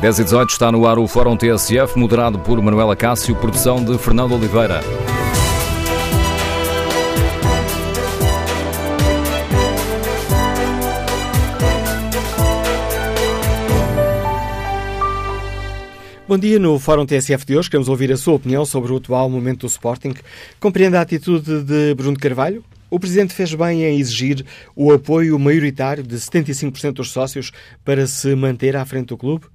10 e 18 está no ar o Fórum TSF, moderado por Manuela Cássio, produção de Fernando Oliveira. Bom dia, no Fórum TSF de hoje queremos ouvir a sua opinião sobre o atual momento do Sporting. Compreende a atitude de Bruno Carvalho? O Presidente fez bem em exigir o apoio maioritário de 75% dos sócios para se manter à frente do clube?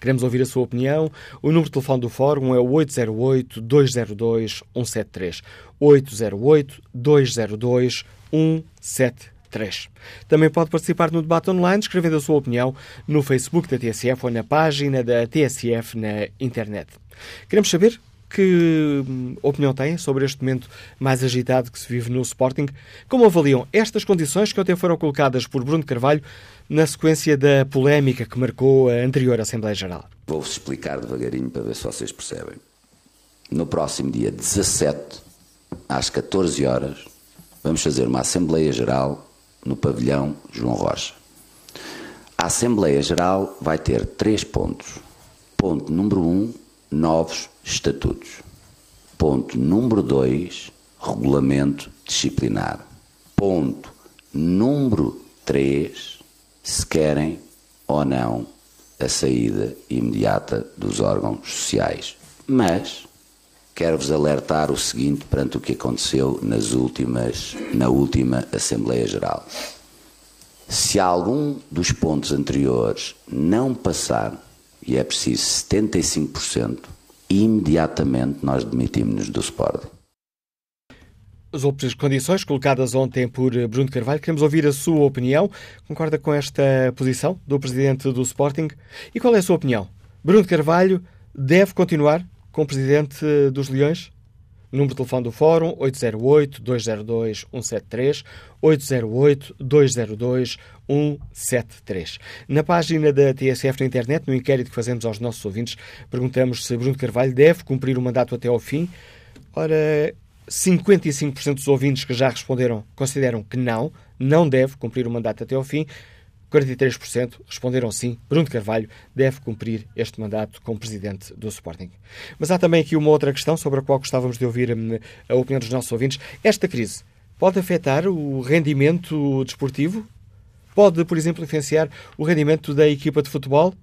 Queremos ouvir a sua opinião. O número de telefone do Fórum é o 808-202-173. 808-202-173. 3. Também pode participar no debate online escrevendo a sua opinião no Facebook da TSF ou na página da TSF na internet. Queremos saber que hum, opinião têm sobre este momento mais agitado que se vive no Sporting? Como avaliam estas condições que ontem foram colocadas por Bruno Carvalho na sequência da polémica que marcou a anterior Assembleia Geral? Vou-vos explicar devagarinho para ver se vocês percebem. No próximo dia 17, às 14 horas, vamos fazer uma Assembleia Geral no pavilhão João Rocha. A Assembleia Geral vai ter três pontos. Ponto número um, novos estatutos. Ponto número dois, regulamento disciplinar. Ponto número três, se querem ou não a saída imediata dos órgãos sociais. Mas quero-vos alertar o seguinte perante o que aconteceu nas últimas, na última Assembleia Geral. Se algum dos pontos anteriores não passar, e é preciso 75%, imediatamente nós demitimos-nos do Sporting. As outras condições colocadas ontem por Bruno Carvalho, queremos ouvir a sua opinião. Concorda com esta posição do presidente do Sporting? E qual é a sua opinião? Bruno Carvalho deve continuar com o presidente dos Leões? Número de telefone do Fórum 808-202-173, 808-202-173. Na página da TSF na internet, no inquérito que fazemos aos nossos ouvintes, perguntamos se Bruno Carvalho deve cumprir o mandato até ao fim. Ora, 55% dos ouvintes que já responderam consideram que não, não deve cumprir o mandato até ao fim. 43% responderam sim. Bruno Carvalho deve cumprir este mandato como presidente do Sporting. Mas há também aqui uma outra questão sobre a qual gostávamos de ouvir hum, a opinião dos nossos ouvintes. Esta crise pode afetar o rendimento desportivo? Pode, por exemplo, influenciar o rendimento da equipa de futebol?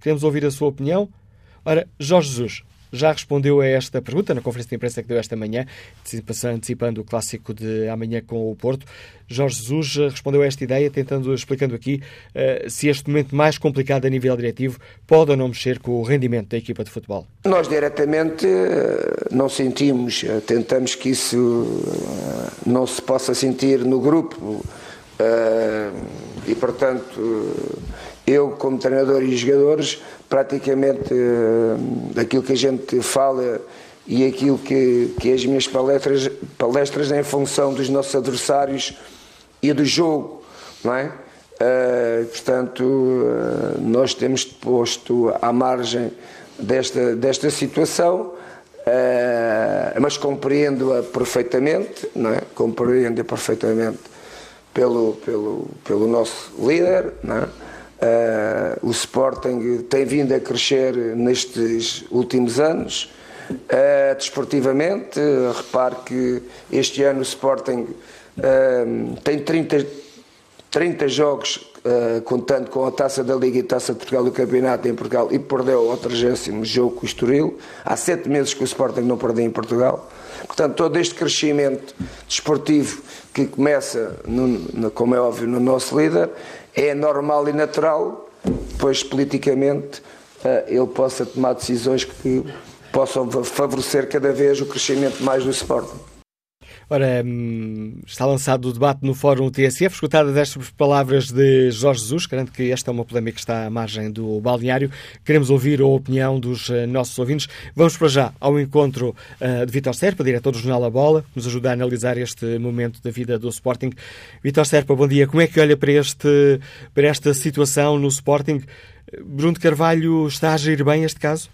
Queremos ouvir a sua opinião. Ora, Jorge Jesus, já respondeu a esta pergunta na conferência de imprensa que deu esta manhã, antecipando o clássico de amanhã com o Porto. Jorge Jesus respondeu a esta ideia, tentando, explicando aqui uh, se este momento mais complicado a nível diretivo pode ou não mexer com o rendimento da equipa de futebol. Nós diretamente eh, não sentimos, eh, tentamos que isso não se possa sentir no grupo e, portanto, eu, como treinador e jogadores, praticamente uh, aquilo que a gente fala e aquilo que, que as minhas palestras, palestras em função dos nossos adversários e do jogo, não é? Uh, portanto, nós temos posto à margem desta, desta situação, uh, mas compreendo-a perfeitamente, não é? Compreendo-a perfeitamente pelo, pelo, pelo nosso líder, é? Uh, o Sporting tem vindo a crescer nestes últimos anos. Uh, desportivamente, uh, repare que este ano o Sporting uh, tem 30, 30 jogos, contando com a taça da Liga e a taça de Portugal do Campeonato em Portugal, e perdeu ao 30 jogo com o Estoril. Há sete meses que o Sporting não perdeu em Portugal. Portanto, todo este crescimento desportivo que começa, no, no, como é óbvio, no nosso líder, é normal e natural, pois politicamente eh, ele possa tomar decisões que possam favorecer cada vez o crescimento mais do Sporting. Ora, hum, está lançado o debate no Fórum TSF. Escutadas estas palavras de Jorge Jesus, garanto que esta é uma polémica que está à margem do balneário. Queremos ouvir a opinião dos eh, nossos ouvintes. Vamos para já ao encontro uh, de Vitor Serpa, diretor do Jornal A Bola, que nos ajuda a analisar este momento da vida do Sporting. Vitor Serpa, bom dia. Como é que olha para, este, para esta situação no Sporting? Bruno Carvalho está a agir bem este caso?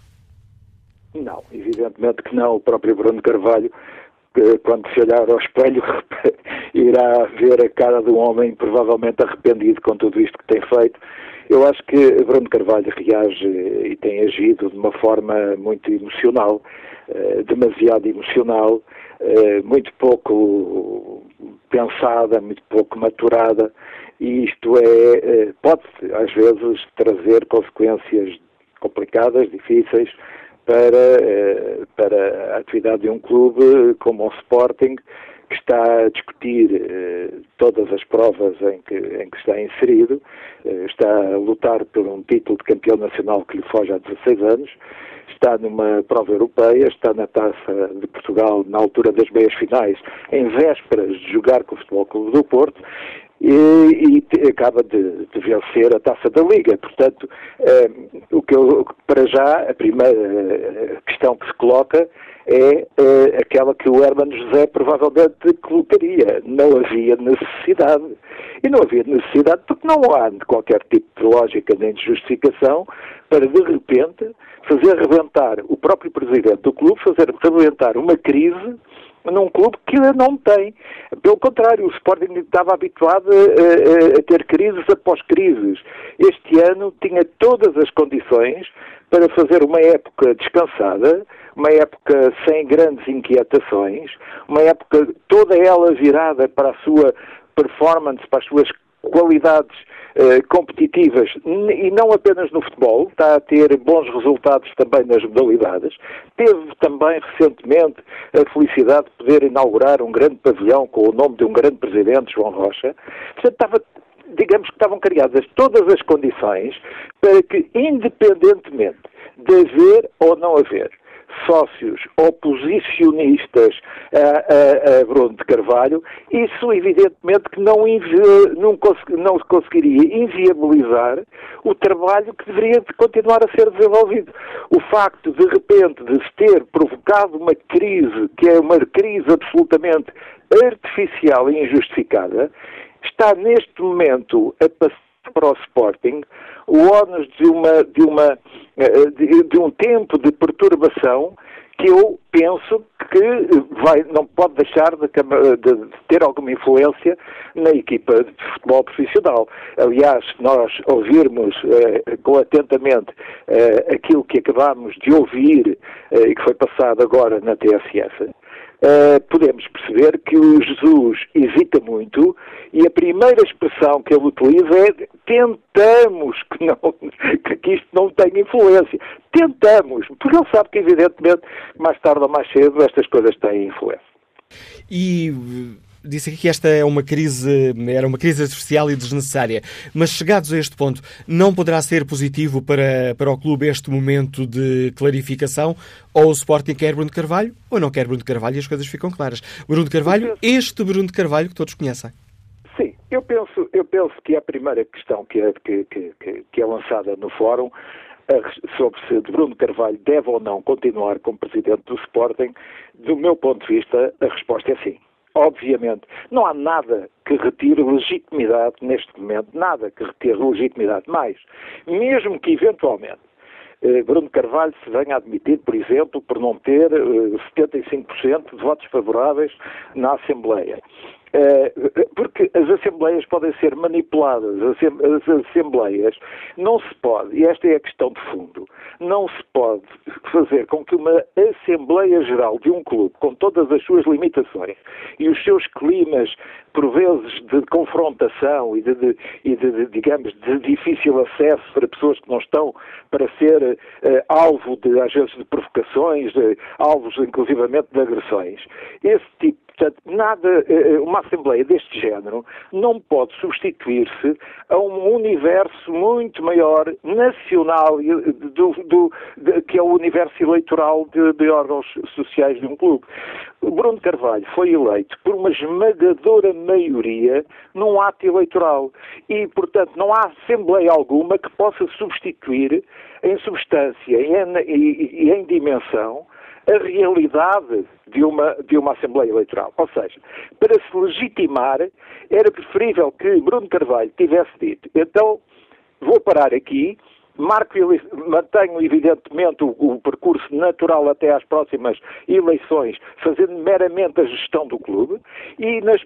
Não, evidentemente que não. O próprio Bruno Carvalho quando se olhar ao espelho, irá ver a cara de um homem provavelmente arrependido com tudo isto que tem feito. Eu acho que Bruno Carvalho reage e tem agido de uma forma muito emocional, uh, demasiado emocional, uh, muito pouco pensada, muito pouco maturada, e isto é, pode às vezes trazer consequências complicadas, difíceis, para, para a atividade de um clube como o Sporting, que está a discutir eh, todas as provas em que, em que está inserido, eh, está a lutar por um título de campeão nacional que lhe foge há 16 anos, está numa prova europeia, está na Taça de Portugal na altura das meias finais, em vésperas de jogar com o Futebol Clube do Porto, e, e acaba de, de, vencer a taça da Liga. Portanto, eh, o que eu, para já, a primeira eh, questão que se coloca é eh, aquela que o Hermano José provavelmente colocaria. Não havia necessidade. E não havia necessidade porque não há qualquer tipo de lógica nem de justificação para, de repente, fazer rebentar o próprio presidente do clube, fazer rebentar uma crise num clube que não tem. Pelo contrário, o Sporting estava habituado a, a, a, ter crises após crises. Este ano tinha todas as condições para fazer uma época descansada, uma época sem grandes inquietações, uma época toda ela virada para a sua performance, para as suas qualidades eh, competitivas e não apenas no futebol, está a ter bons resultados também nas modalidades. Teve também recentemente a felicidade de poder inaugurar um grande pavilhão com o nome de um grande presidente, João Rocha. Portanto, estava digamos que estavam criadas todas as condições para que, independentemente de haver ou não haver sócios oposicionistas a, a, a, Bruno de Carvalho, isso evidentemente que não, não, não conseguiria inviabilizar o trabalho que deveria continuar a ser desenvolvido. O facto, de repente, de se ter provocado uma crise, que é uma crise absolutamente artificial e injustificada, está neste momento a passar para o Sporting o ónus de, uma, de, uma, eh, de, de um tempo de perturbação que eu penso que vai, não pode deixar de, de, ter alguma influência na equipa de futebol profissional. Aliás, nós ouvirmos eh, com atentamente eh, aquilo que acabámos de ouvir eh, e que foi passado agora na TSF, Uh, podemos perceber que o Jesus hesita muito e a primeira expressão que ele utiliza é tentamos que, não, que isto não tenha influência. Tentamos, porque ele sabe que, evidentemente, mais tarde ou mais cedo estas coisas têm influência. E disse aqui que esta é uma crise, era uma crise artificial e desnecessária, mas chegados a este ponto, não poderá ser positivo para, para o clube este momento de clarificação? Ou o Sporting quer Bruno de Carvalho, ou não quer Bruno de Carvalho e as coisas ficam claras. Bruno de Carvalho, este Bruno de Carvalho que todos conhecem. Sim, eu penso, eu penso que a primeira questão que é, que, que, que é lançada no fórum sobre se Bruno Carvalho deve ou não continuar como presidente do Sporting, do meu ponto de vista, a resposta é sim obviamente. Não há nada que retire legitimidade neste momento, nada que retire legitimidade. Mais, mesmo que eventualmente eh, Bruno Carvalho se venha admitido, por exemplo, por não ter eh, 75% de votos favoráveis na Assembleia. Eh, porque as assembleias podem ser manipuladas, as assembleias não se pode, e esta é a questão de fundo, não se pode fazer com que uma Assembleia Geral de um clube, com todas as suas limitações e os seus climas, por vezes, de confrontação e de, de, e de digamos, de difícil acesso para pessoas que não estão para ser uh, alvo de, às vezes, de provocações, de, alvos, inclusivamente, de agressões, esse tipo Portanto, nada, eh, eh, uma Assembleia deste género não pode substituir-se a um universo muito maior, nacional, do, do, de, que é o universo eleitoral de, de, órgãos sociais de um clube. Bruno Carvalho foi eleito por uma esmagadora maioria num ato eleitoral e, portanto, não há Assembleia alguma que possa substituir em substância e em, e em dimensão a realidade de uma, de uma Assembleia Eleitoral. Ou seja, para se legitimar, era preferível que Bruno Carvalho tivesse dito: então vou parar aqui, marco, mantenho evidentemente o, o, percurso natural até às próximas eleições, fazendo meramente a gestão do clube, e, nas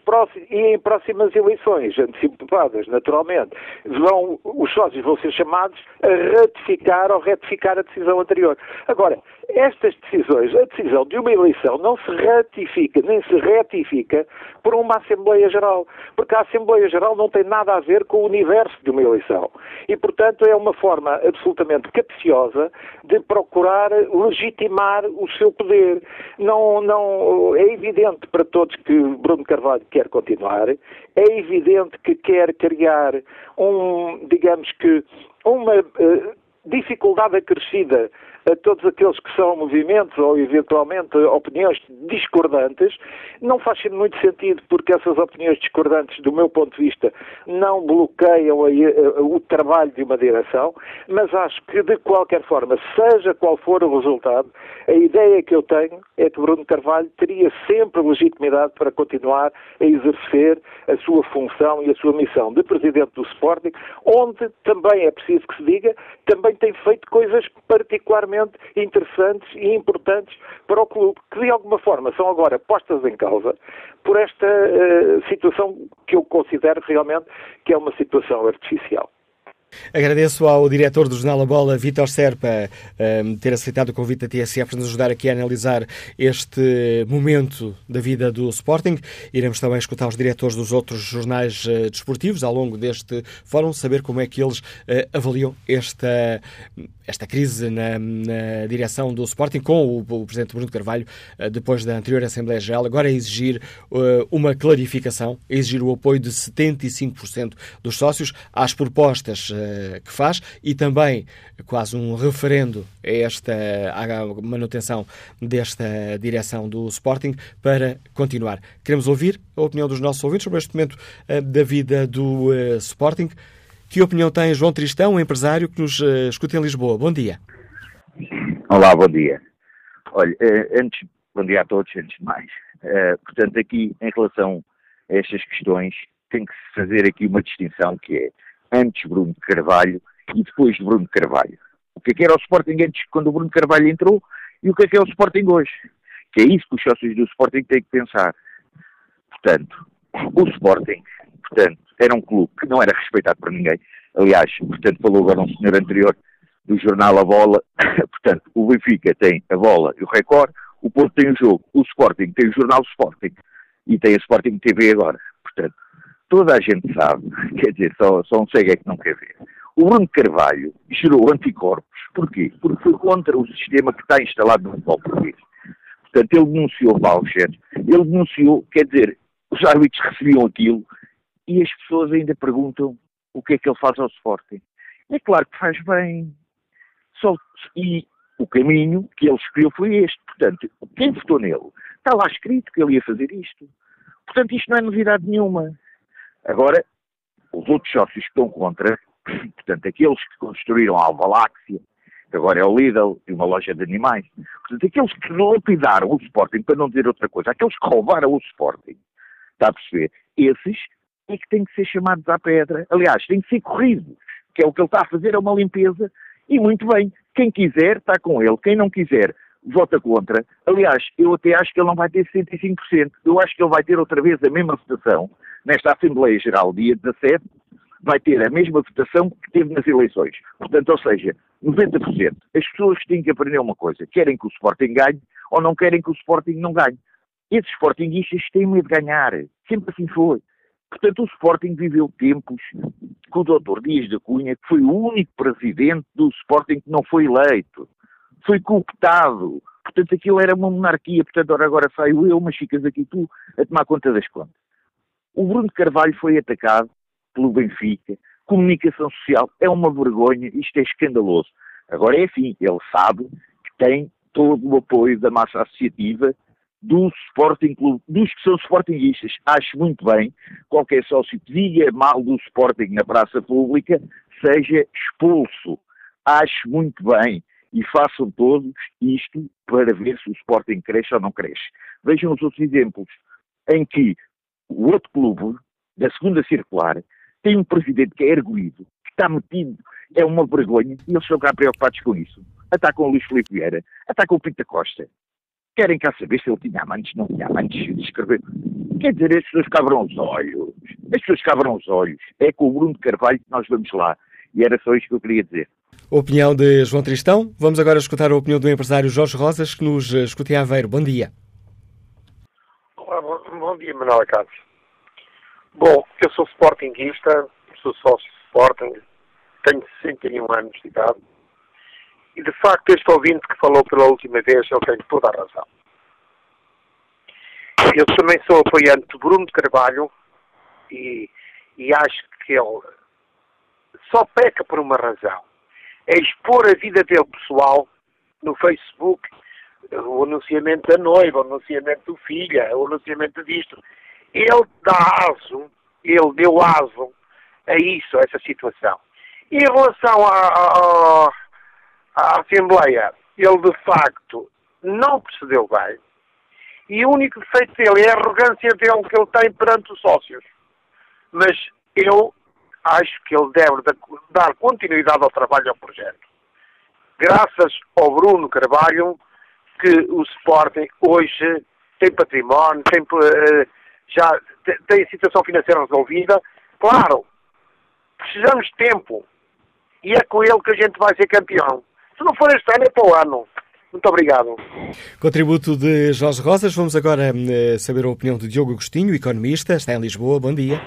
e em próximas eleições, antecipadas naturalmente, vão, os sócios vão ser chamados a ratificar ou retificar a decisão anterior. Agora, estas decisões, a decisão de uma eleição não se ratifica nem se retifica por uma Assembleia Geral, porque a Assembleia Geral não tem nada a ver com o universo de uma eleição. E, portanto, é uma forma absolutamente capciosa de procurar legitimar o seu poder. Não, não, é evidente para todos que Bruno Carvalho quer continuar, é evidente que quer criar um, digamos que, uma uh, dificuldade acrescida a todos aqueles que são movimentos ou eventualmente opiniões discordantes, não faz muito sentido porque essas opiniões discordantes, do meu ponto de vista, não bloqueiam o trabalho de uma direção, mas acho que de qualquer forma, seja qual for o resultado, a ideia que eu tenho é que Bruno Carvalho teria sempre legitimidade para continuar a exercer a sua função e a sua missão de presidente do Sporting, onde também é preciso que se diga, também tem feito coisas particularmente extremamente interessantes e importantes para o clube, que de alguma forma são agora postas em causa por esta uh, situação que eu considero realmente que é uma situação artificial. Agradeço ao diretor do Jornal A Bola, Vítor Serpa, um, ter aceitado o convite da TSF para nos ajudar aqui a analisar este momento da vida do Sporting. Iremos também escutar os diretores dos outros jornais uh, desportivos ao longo deste fórum, saber como é que eles uh, avaliam esta, esta crise na, na, direção do Sporting com o, o Presidente Bruno Carvalho, uh, depois da anterior Assembleia Geral, agora a exigir uma clarificação, a exigir o apoio de 75% dos sócios às propostas eh, que faz e também quase um referendo a esta à manutenção desta direção do Sporting para continuar. Queremos ouvir a opinião dos nossos ouvintes sobre este momento uh, da vida do uh, Sporting. Que opinião tem João Tristão, empresário que nos escuta em Lisboa? Bom dia. Olá, bom dia. Olha, antes, bom dia a todos, antes de mais. portanto, aqui, em relação a estas questões, tem que se fazer aqui uma distinção que é antes Bruno Carvalho e depois de Bruno Carvalho. O que é que era o Sporting antes, quando o Bruno Carvalho entrou, e o que é que é o Sporting hoje. Que é isso que os sócios do Sporting têm que pensar. Portanto, o Sporting, portanto, era um clube que não era respeitado por ninguém. Aliás, portanto, falou agora um senhor anterior do jornal A Bola. portanto, o Benfica tem a bola e o Record, o Porto tem o jogo, o Sporting tem o jornal Sporting e tem a Sporting TV agora. Portanto, toda a gente sabe, quer dizer, só, só um cego é que não quer ver. O Bruno Carvalho gerou anticorpos, porquê? Porque foi contra o sistema que está instalado no futebol português. Portanto, ele denunciou vouchers, ele denunciou, quer dizer, os árbitros recebiam aquilo e as pessoas ainda perguntam o que é que ele faz ao Sporting. É claro que faz bem. Só, e o caminho que ele escolheu foi este. Portanto, quem votou nele? Está lá escrito que ele ia fazer isto. Portanto, isto não é novidade nenhuma. Agora, os outros sócios que estão contra, portanto, aqueles que construíram a Alvaláxia, que agora é o Lidl e uma loja de animais, portanto, aqueles que lapidaram o Sporting, para não dizer outra coisa, aqueles que roubaram o Sporting, está a perceber? Esses é que têm que ser chamados à pedra. Aliás, têm que ser corridos, que é o que ele está a fazer, é uma limpeza, e muito bem, quem quiser está com ele, quem não quiser vota contra. Aliás, eu até acho que ele não vai ter 65%, eu acho que ele vai ter outra vez a mesma votação, nesta Assembleia Geral, dia 17, vai ter a mesma votação que teve nas eleições. Portanto, ou seja, 90%. As pessoas têm que aprender uma coisa: querem que o Sporting ganhe ou não querem que o Sporting não ganhe. Esses Sportingistas têm medo de ganhar. Sempre assim foi. Portanto, o Sporting viveu tempos com o Dr. Dias da Cunha, que foi o único presidente do Sporting que não foi eleito. Foi cooptado. Portanto, aquilo era uma monarquia. Portanto, agora saio eu, mas ficas aqui tu a tomar conta das contas. O Bruno Carvalho foi atacado pelo Benfica. Comunicação social é uma vergonha, isto é escandaloso. Agora é assim, ele sabe que tem todo o apoio da massa associativa do Sporting Clube, dos que são Sportingistas. Acho muito bem, qualquer sócio que diga mal do Sporting na praça pública seja expulso. Acho muito bem. E façam todos isto para ver se o Sporting cresce ou não cresce. Vejam os outros exemplos em que o outro clube, da segunda circular, tem um presidente que é erguido, que está metido é uma vergonha e eles estão cá preocupados com isso. Atacam o Luís Filipe Vieira, atacam o Pinta Costa. Querem cá saber se ele tinha amantes, não tinha amantes, escrever. Quer dizer, as pessoas cabram os olhos. As pessoas cabram os olhos. É com o Bruno Carvalho que nós vamos lá. E era só isto que eu queria dizer. Opinião de João Tristão. Vamos agora escutar a opinião do empresário Jorge Rosas, que nos escuta em Aveiro. Bom dia. Olá, bom, bom dia, Manuel Cássio. Bom, eu sou sportinguista, sou sócio de Sporting, tenho 61 anos de idade e, de facto, este ouvinte que falou pela última vez, ele tem toda a razão. Eu também sou apoiante de Bruno Carvalho e, e acho que ele só peca por uma razão. É expor a vida dele pessoal no Facebook, o anunciamento da noiva, o anunciamento do filho, o anunciamento disto. Ele dá aso, ele deu aso a isso, a essa situação. E em relação à, à, Assembleia, ele de facto não procedeu bem. E o único defeito dele é a arrogância dele que ele tem perante os sócios. Mas eu acho que ele deve dar continuidade ao trabalho ao projeto. Graças ao Bruno Carvalho, que o Sporting hoje tem património, tem, eh, já tem a situação financeira resolvida. Claro, precisamos de tempo. E é com ele que a gente vai ser campeão. Se não for este ano, é para o ano. Muito obrigado. Contributo de Jorge Rosas. Vamos agora eh, saber a opinião de Diogo Agostinho, economista, está em Lisboa. Bom dia.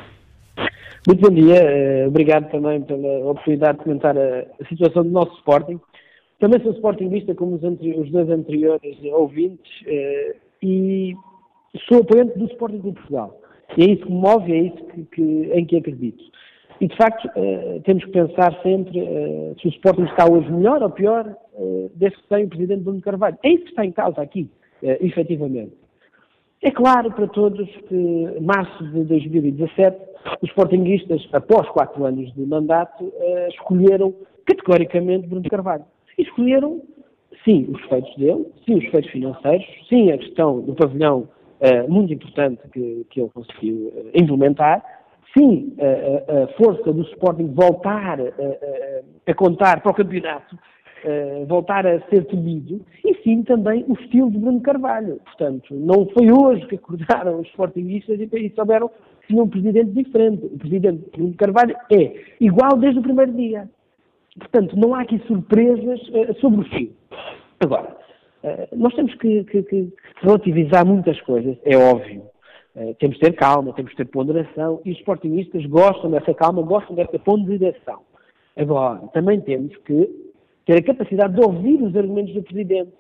Muito bom dia. Eh, obrigado também pela oportunidade de comentar a, situação do nosso Sporting. Também sou Sportingista, como os, os dois anteriores ouvintes, eh, e sou apoiante do Sporting de Portugal. E é isso que me move, é isso que, que, em que acredito. E, de facto, uh, temos que pensar sempre uh, se o Sporting está hoje melhor ou pior, desde que tem o Presidente Bruno Carvalho. É isso que está em causa aqui, efetivamente. É claro para todos que, março de 2017, os Sportinguistas, após quatro anos de mandato, escolheram categoricamente Bruno Carvalho. E escolheram, sim, os feitos dele, sim, os feitos financeiros, sim, a questão do pavilhão muito importante que, que ele conseguiu implementar, sim, a, força do Sporting voltar a, a, contar para o campeonato, voltar a ser temido, e sim também o estilo de Bruno Carvalho. Portanto, não foi hoje que acordaram os Sportingistas e, e souberam que tinha um presidente diferente. O presidente Bruno Carvalho é igual desde o primeiro dia. Portanto, não há aqui surpresas uh, sobre o fio. Agora, uh, nós temos que, que, que relativizar muitas coisas, é óbvio. Uh, temos de ter calma, temos de ter ponderação, e os sportingistas gostam dessa calma, gostam dessa ponderação. Agora, também temos que ter a capacidade de ouvir os argumentos do Presidente.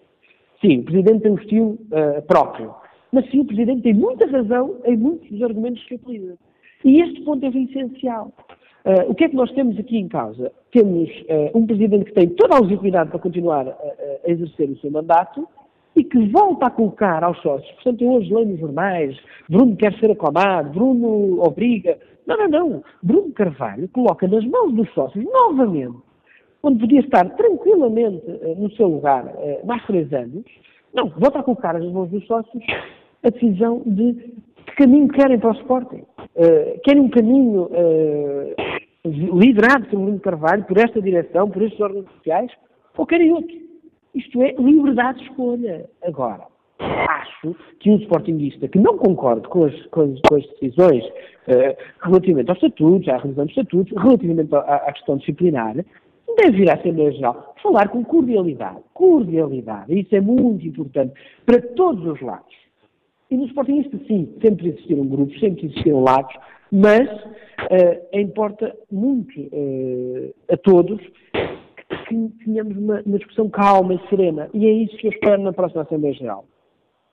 Sim, o Presidente tem um estilo uh, próprio, mas sim, o Presidente tem muita razão em muitos dos argumentos que utiliza. E este ponto é essencial. Uh, o que é que nós temos aqui em causa? Temos um Presidente que tem toda a legitimidade para continuar a exercer o seu mandato, e que volta a colocar aos sócios. Portanto, eu hoje leio nos jornais, Bruno quer ser aclamado, Bruno obriga. Não, não, não. Bruno Carvalho coloca nas mãos dos sócios, novamente, onde podia estar tranquilamente uh, no seu lugar uh, mais três anos, não, volta a colocar nas mãos dos sócios a decisão de que caminho querem para o Sporting. Uh, querem um caminho liderado por Bruno Carvalho, por esta direção, por estes órgãos sociais, ou querem outro. Isto é liberdade de escolha. Agora, acho que um sportinguista que não concorde com as, com as, com as decisões uh, relativamente aos estatutos, à revisão dos estatutos, relativamente à, à questão disciplinar, deve vir à Assembleia Geral falar com cordialidade. Cordialidade. Isso é muito importante para todos os lados. E no Sportingista, sim, sempre existiram grupos, sempre existiram lados, mas uh, importa muito uh, a todos que tenhamos uma, uma, discussão calma e serena. E é isso que eu espero na próxima Assembleia Geral.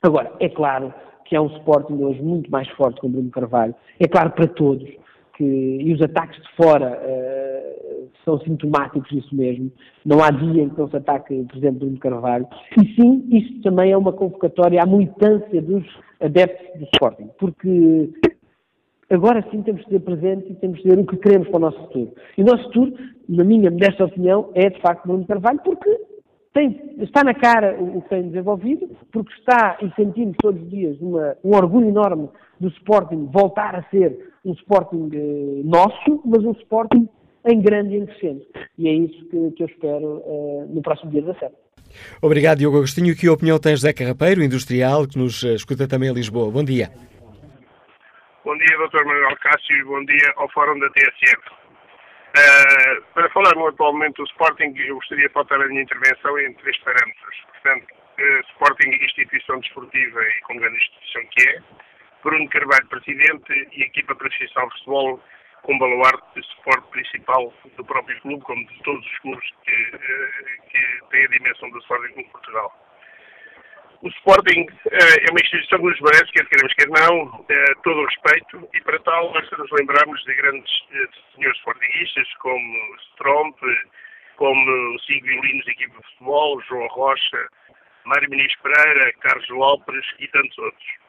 Agora, é claro que há um Sporting hoje muito mais forte com o Bruno Carvalho. É claro para todos que, e os ataques de fora uh, são sintomáticos disso mesmo. Não há dia em que não se ataque o Presidente Bruno Carvalho. E sim, isto também é uma convocatória à militância dos adeptos do Sporting, porque agora sim temos de ter presente e temos de ver o que queremos para o nosso futuro. E o nosso futuro, na minha modesta opinião, é de facto Bruno Carvalho, porque tem, está na cara o, que tem desenvolvido, porque está e sentimos todos os dias uma, um orgulho enorme do Sporting voltar a ser um Sporting eh, nosso, mas um Sporting em grande e em. E é isso que, que eu espero uh, no próximo dia 17. Obrigado, Diogo Agostinho. Que opinião tem José Carrapeiro, industrial, que nos escuta também em Lisboa? Bom dia. Bom dia, Dr. Manuel Cássio, e bom dia ao Fórum da TSF. Uh, eh, para falar atualmente do Sporting, eu gostaria de pautar a minha intervenção em três parâmetros. Portanto, uh, Sporting, instituição desportiva e com grande instituição que é, Bruno Carvalho, presidente, e equipa profissional de futebol com baluarte de suporte principal do próprio clube, como de todos os clubes que, eh, que têm a dimensão do Sporting em Portugal. O Sporting é uma instituição que nos merece, quer queremos, quer não, todo o respeito, e para tal basta nos lembrarmos de grandes senhores sportinguistas, como Stromp, como o Sigo Violinos da equipa de futebol, João Rocha, Mário Muniz Pereira, Carlos Lopes e tantos outros.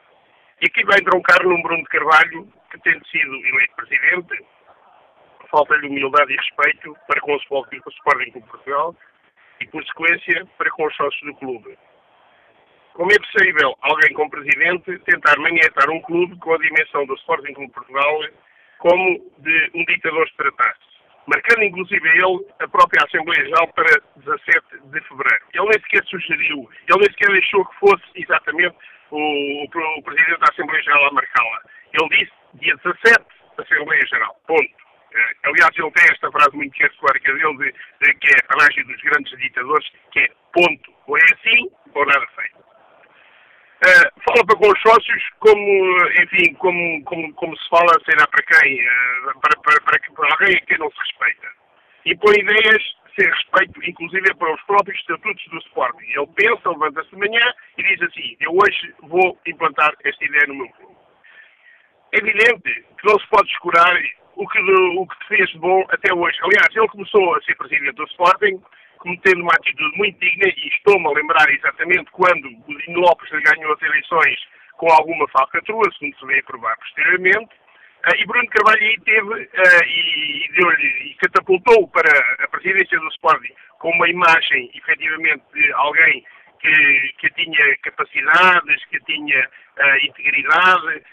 E aqui vai entroncar num Bruno de Carvalho, que tendo sido eleito presidente, falta-lhe humildade e respeito para com o Sporting Clube Portugal e, por sequência, para com os sócios do clube. Como é possível alguém como presidente tentar manhetar um clube com a dimensão do Sporting Clube Portugal como de um ditador se tratasse? Marcando inclusive ele a própria Assembleia Geral para 17 de fevereiro. Ele nem sequer sugeriu, ele nem sequer deixou que fosse exatamente o, o, Presidente da Assembleia Geral a marcá-la. Ele disse dia 17 da Assembleia Geral. Ponto. Uh, aliás, ele tem esta frase muito categórica dele, de, de, que é a panagem dos grandes ditadores, que é ponto. Ou é assim, ou nada feito. Uh, fala para com os sócios como, enfim, como, como, como se fala, sei lá para quem, uh, para, para, para, para alguém a quem não se respeita. E põe ideias sem respeito, inclusive para os próprios estatutos do Sporting. Ele pensa, levanta-se de manhã e diz assim, eu hoje vou implantar esta ideia no meu clube. É evidente que não se pode escurar o que, o que fez de bom até hoje. Aliás, ele começou a ser presidente do Sporting cometendo uma atitude muito digna e estou-me a lembrar exatamente quando o Dino Lopes ganhou as eleições com alguma falcatrua, segundo se a provar posteriormente, uh, e Bruno Carvalho aí teve uh, e, e, e catapultou para a presidência do Sporting com uma imagem, efetivamente, de alguém que, que tinha capacidades, que tinha uh, integridade.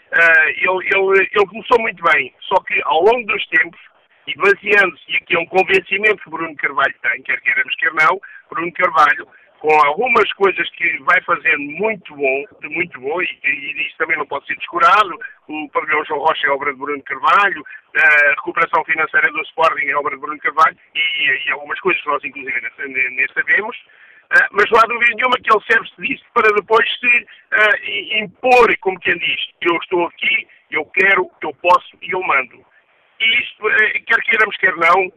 Ele, ele, ele começou muito bem, só que ao longo dos tempos, e baseando-se, e aqui é um convencimento que Bruno Carvalho tem, quer queiramos, quer não, Bruno Carvalho, com algumas coisas que vai fazendo muito bom, muito bom, e, e isso também não pode ser descurado, o pavilhão João Rocha é obra de Bruno Carvalho, a recuperação financeira do Sporting é obra de Bruno Carvalho, e, e algumas coisas que nós inclusive nem sabemos, Uh, mas não há dúvida nenhuma que ele serve-se disso para depois se uh, impor, como quem diz, eu estou aqui, eu quero, eu posso e eu mando. E isto, uh, quer queiramos, quer não,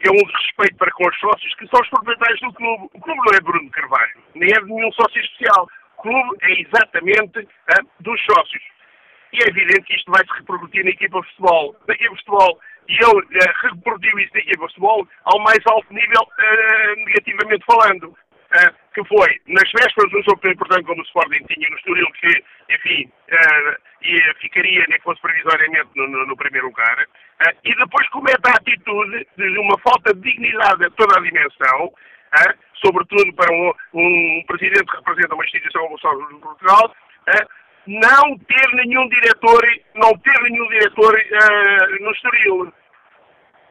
é um respeito para com os sócios que são os proprietários do clube. O clube não é Bruno Carvalho, nem é de nenhum sócio especial. O clube é exatamente dos sócios. E é evidente que isto vai se repercutir na equipa de futebol. Na equipa de futebol e ele uh, reproduziu isso na equipa de futebol ao mais alto nível, negativamente falando uh, que foi. Nas vésperas de um jogo tão importante como o Sporting tinha no Estoril, que, enfim, uh, ficaria, nem que fosse provisoriamente, no, no, no primeiro lugar, uh, e depois comete a atitude de uma falta de dignidade a toda a dimensão, sobretudo para um, um, presidente que representa uma instituição como o São de Portugal, não ter nenhum diretor, não ter nenhum diretor no Estoril.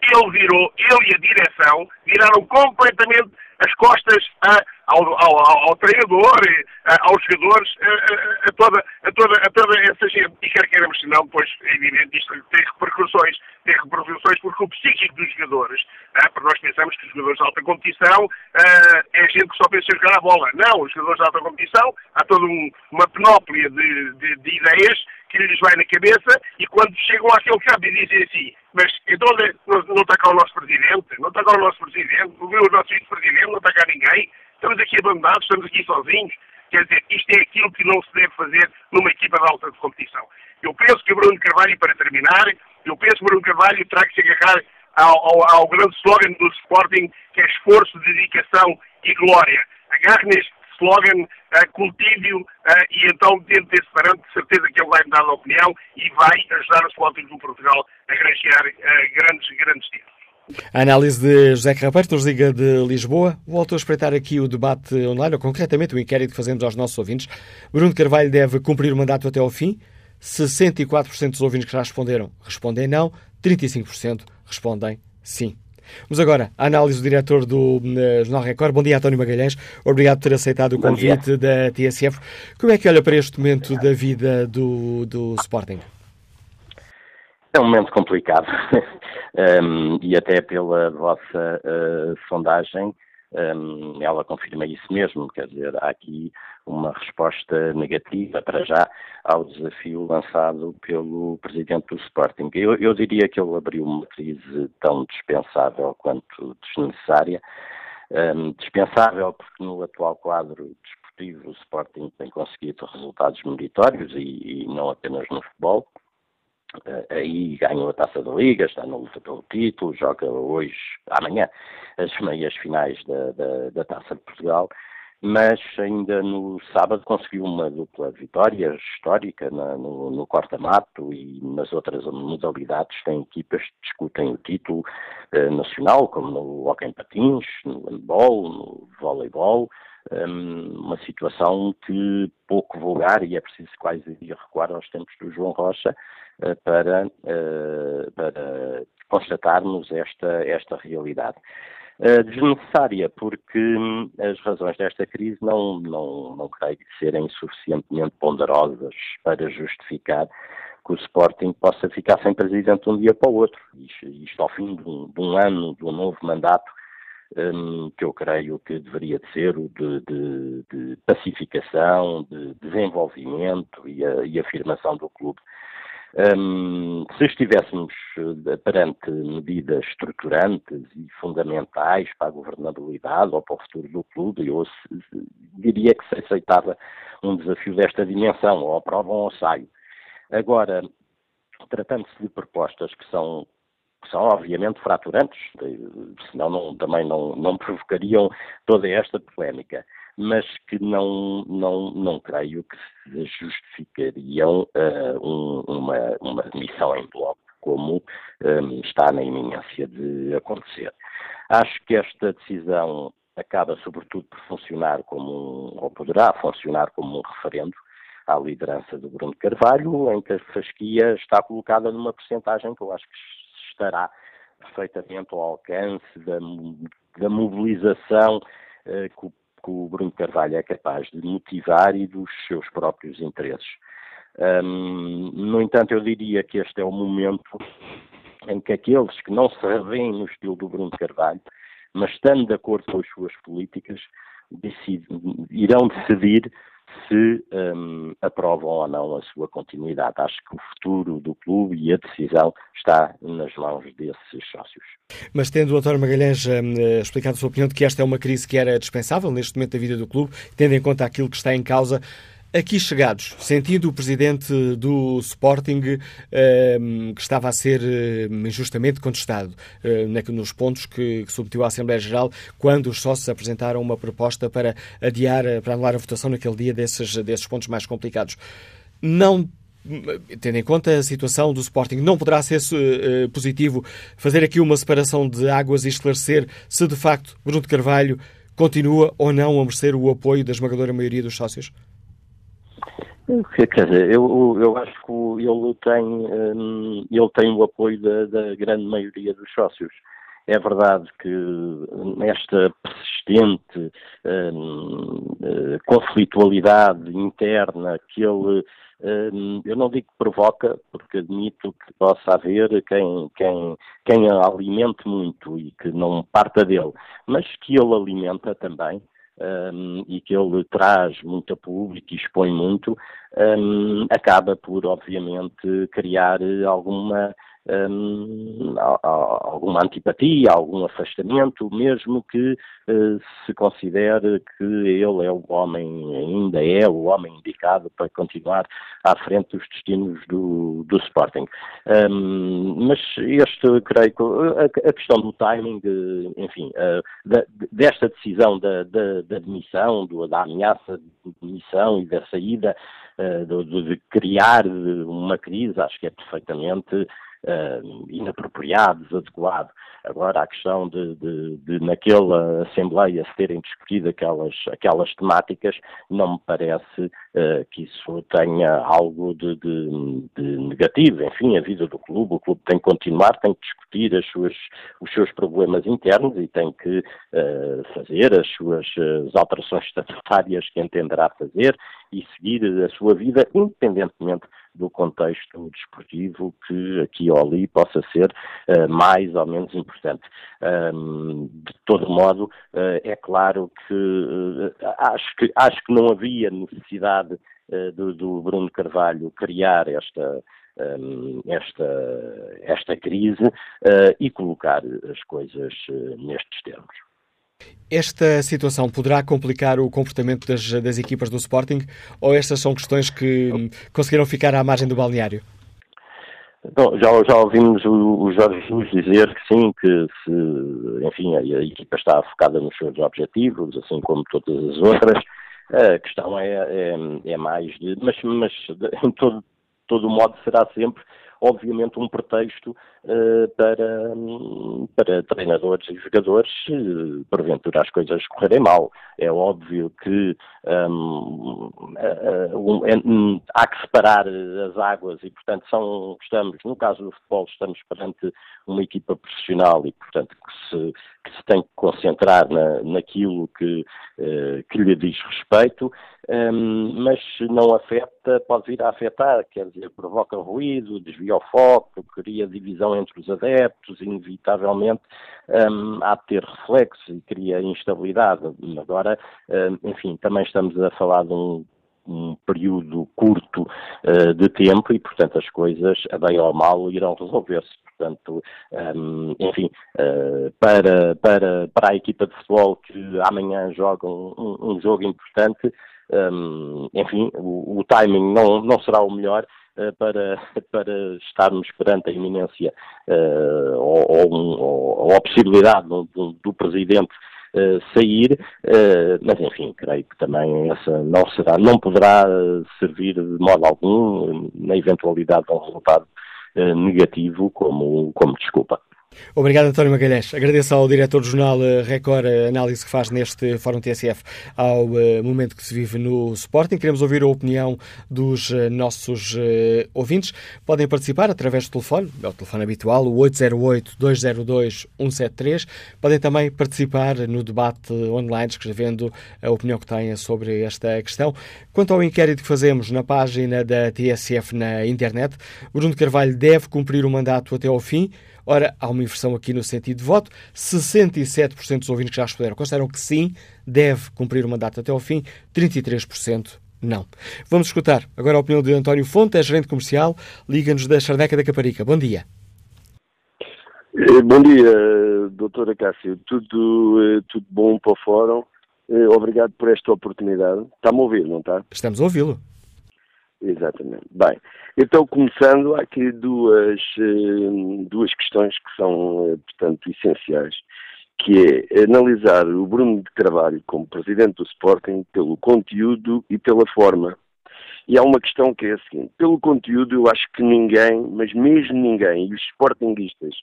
Ele virou, ele e a direção, viraram completamente as costas a, ao, ao, ao, treinador, a, aos jogadores, a, a, toda, a, toda, a toda essa gente. E quer queiramos, se não, pois é evidente, isto tem repercussões, tem repercussões porque o psíquico dos jogadores, ah, porque nós pensamos que os jogadores de alta competição é gente que só pensa em jogar a bola. Não, os jogadores de alta competição, há toda um, uma penóplia de, de, de ideias que lhes vai na cabeça e quando chegam àquele campo e dizem assim, mas então não, não está cá o nosso presidente, não está cá o nosso presidente, o nosso vice-presidente, não está cá ninguém, estamos aqui abandonados, estamos aqui sozinhos. Quer dizer, isto é aquilo que não se deve fazer numa equipa de alta competição. Eu penso que Bruno Carvalho, para terminar, eu penso que Bruno Carvalho terá que se agarrar ao, ao, ao grande slogan do Sporting, que é esforço, dedicação e glória. Agarre neste slogan, uh, cultive-o uh, e então, dentro desse parâmetro, de certeza que ele vai me dar a opinião e vai ajudar o Sporting do Portugal a granjear uh, grandes, grandes. A análise de José Carrapeiro, nos Liga de Lisboa. Volto a espreitar aqui o debate online, ou concretamente o inquérito que fazemos aos nossos ouvintes. Bruno Carvalho deve cumprir o mandato até ao fim. 64% dos ouvintes que já responderam respondem não, 35% respondem Sim. Vamos agora à análise do diretor do uh, Jornal Record. Bom dia, António Magalhães. Obrigado por ter aceitado o convite da TSF. Como é que olha para este momento Obrigado. da vida do, do Sporting? É um momento complicado um, e até pela vossa uh, sondagem um, ela confirma isso mesmo, quer dizer, há aqui uma resposta negativa para já ao desafio lançado pelo presidente do Sporting. Eu, eu diria que ele abriu uma crise tão dispensável quanto desnecessária. Um, dispensável porque no atual quadro desportivo o Sporting tem conseguido resultados meritórios e, e não apenas no futebol. Uh, aí ganhou a taça da Liga, está na luta pelo título, joga hoje, amanhã, as meias finais da, da, da taça de Portugal mas ainda no sábado conseguiu uma dupla vitória histórica na, no, no corta-mato e nas outras modalidades tem equipas que discutem o título eh, nacional, como no hockey em patins, no handball, no voleibol, um, uma situação que pouco vulgar e é preciso quase recuar aos tempos do João Rocha para, uh, para constatarmos esta, esta realidade. Uh, desnecessária, porque hum, as razões desta crise não, não, não creio serem suficientemente ponderosas para justificar que o Sporting possa ficar sem presidente de um dia para o outro. Isto, isto ao fim de um, de um ano, de um novo mandato, um, que eu creio que deveria de ser o de, de, de pacificação, de desenvolvimento e, a, e afirmação do clube. Um, se estivéssemos eh, perante medidas estruturantes e fundamentais para a governabilidade ou para o futuro do clube, eu diria que se aceitava um desafio desta dimensão, ou aprovam ou saio. Agora, tratando-se de propostas que são que são obviamente fraturantes, senão não, também não, não provocariam toda esta polémica mas que não, não, não creio que se justificariam uh, um, uma, uma demissão em bloco, como um, está na iminência de acontecer. Acho que esta decisão acaba, sobretudo, por funcionar como um, ou poderá funcionar como um referendo à liderança do Bruno Carvalho, em que a fasquia está colocada numa percentagem que eu acho que estará perfeitamente ao alcance da, da mobilização uh, que o que o Bruno Carvalho é capaz de motivar e dos seus próprios interesses. Um, no entanto, eu diria que este é o momento em que aqueles que não se revêem no estilo do Bruno Carvalho, mas estando de acordo com as suas políticas, decidem, irão decidir se um, aprovam ou não a sua continuidade. Acho que o futuro do clube e a decisão está nas mãos desses sócios. Mas tendo o Dr. Magalhães um, explicado a sua opinião de que esta é uma crise que era dispensável neste momento da vida do clube, tendo em conta aquilo que está em causa, Aqui chegados, sentindo o presidente do Sporting ehm, que estava a ser ehm, injustamente contestado uh, nos pontos que, submeteu à Assembleia Geral quando os sócios apresentaram uma proposta para adiar, para anular a votação naquele dia desses, desses pontos mais complicados. Não tendo em conta a situação do Sporting, não poderá ser uh, positivo fazer aqui uma separação de águas e esclarecer se de facto Bruno de Carvalho continua ou não a merecer o apoio da esmagadora maioria dos sócios? Quer dizer, eu, eu acho que ele tem, hum, ele tem o apoio da, da grande maioria dos sócios. É verdade que nesta persistente hum, eh, conflitualidade interna que ele, hum, eu não digo que provoca, porque admito que possa haver quem, quem, quem a alimente muito e que não parta dele, mas que ele alimenta também, um, e que ele traz muito a público e expõe muito, um, acaba por, obviamente, criar alguma um, alguma antipatia, algum afastamento, mesmo que uh, se considere que ele é o homem, ainda é o homem indicado para continuar à frente dos destinos do, do Sporting. Um, mas este, creio que a, a, questão do timing, enfim, uh, da, desta decisão da, da, da demissão, do, da ameaça de demissão e da saída, uh, de, de criar uma crise, acho que é perfeitamente uh, inapropriado, desadequado. Agora, a questão de, de, de, naquela Assembleia se terem discutido aquelas, aquelas temáticas, não me parece uh, que isso tenha algo de, de, negativo. Enfim, a vida do clube, o clube tem que continuar, tem que discutir as suas, os seus problemas internos e tem que uh, fazer as suas as alterações estatutárias que entenderá fazer e seguir a sua vida, independentemente do contexto desportivo que aqui ou ali possa ser uh, mais ou menos importante. Um, de todo modo, uh, é claro que, uh, acho que acho que não havia necessidade do, do, Bruno Carvalho criar esta esta esta crise e colocar as coisas nestes termos. Esta situação poderá complicar o comportamento das, das equipas do Sporting ou estas são questões que conseguiram ficar à margem do balneário? Bom, já, já ouvimos o, o Jorge Jesus dizer que sim, que se, enfim, a, a, equipa está focada nos seus objetivos, assim como todas as outras. A questão é, é, é mais de, mas, mas de, em todo, todo modo será sempre obviamente um pretexto para, para treinadores e jogadores se porventura as coisas correrem mal. É óbvio que um, um, um, há que separar as águas e, portanto, são, estamos, no caso do futebol, estamos perante uma equipa profissional e, portanto, que se, que se tem que concentrar na, naquilo que, uh, que lhe diz respeito, um, mas não afeta, pode vir a afetar, quer dizer, provoca ruído, desvia o foco, cria divisão entre os adeptos, inevitavelmente um, há de ter reflexo e cria instabilidade. Agora, um, enfim, também estamos a falar de um um período curto uh, de tempo e, portanto, as coisas, a bem ou mal, irão resolver-se. Portanto, um, enfim, uh, para, para, para a equipa de futebol que amanhã joga um, um jogo importante, um, enfim, o, o, timing não, não será o melhor para, para estarmos perante a iminência uh, ou, ou, ou, a possibilidade do, do, Presidente Uh, sair, mas enfim, creio que também essa não será, não poderá servir de modo algum na eventualidade de um resultado negativo como, como desculpa. Obrigado, António Magalhães. Agradeço ao diretor do jornal eh, Record a análise que faz neste Fórum TSF ao uh, momento que se vive no Sporting. Queremos ouvir a opinião dos uh, nossos ouvintes. Podem participar através do telefone, é o telefone habitual, o 808-202-173. Podem também participar no debate online, escrevendo a opinião que têm sobre esta questão. Quanto ao inquérito que fazemos na página da TSF na internet, Bruno Carvalho deve cumprir o mandato até ao fim. Ora, há uma inversão aqui no sentido de voto. 67% dos ouvintes que já responderam consideram que sim, deve cumprir o mandato até ao fim, 33% não. Vamos escutar agora a opinião de António Fonte, é gerente comercial, liga-nos da Charneca da Caparica. Bom dia. Eh, bom dia, doutora Cássio. Tudo, eh, tudo bom para o fórum. Eh, obrigado por esta oportunidade. Está-me a ouvir, não está? Estamos a ouvi-lo. Exatamente. Bem, então começando, há aqui duas, eh, duas questões que são, eh, portanto, essenciais, que é analisar o Bruno de Carvalho como presidente do Sporting pelo conteúdo e pela forma. E há uma questão que é a seguinte, pelo conteúdo eu acho que ninguém, mas mesmo ninguém, e os Sportingistas,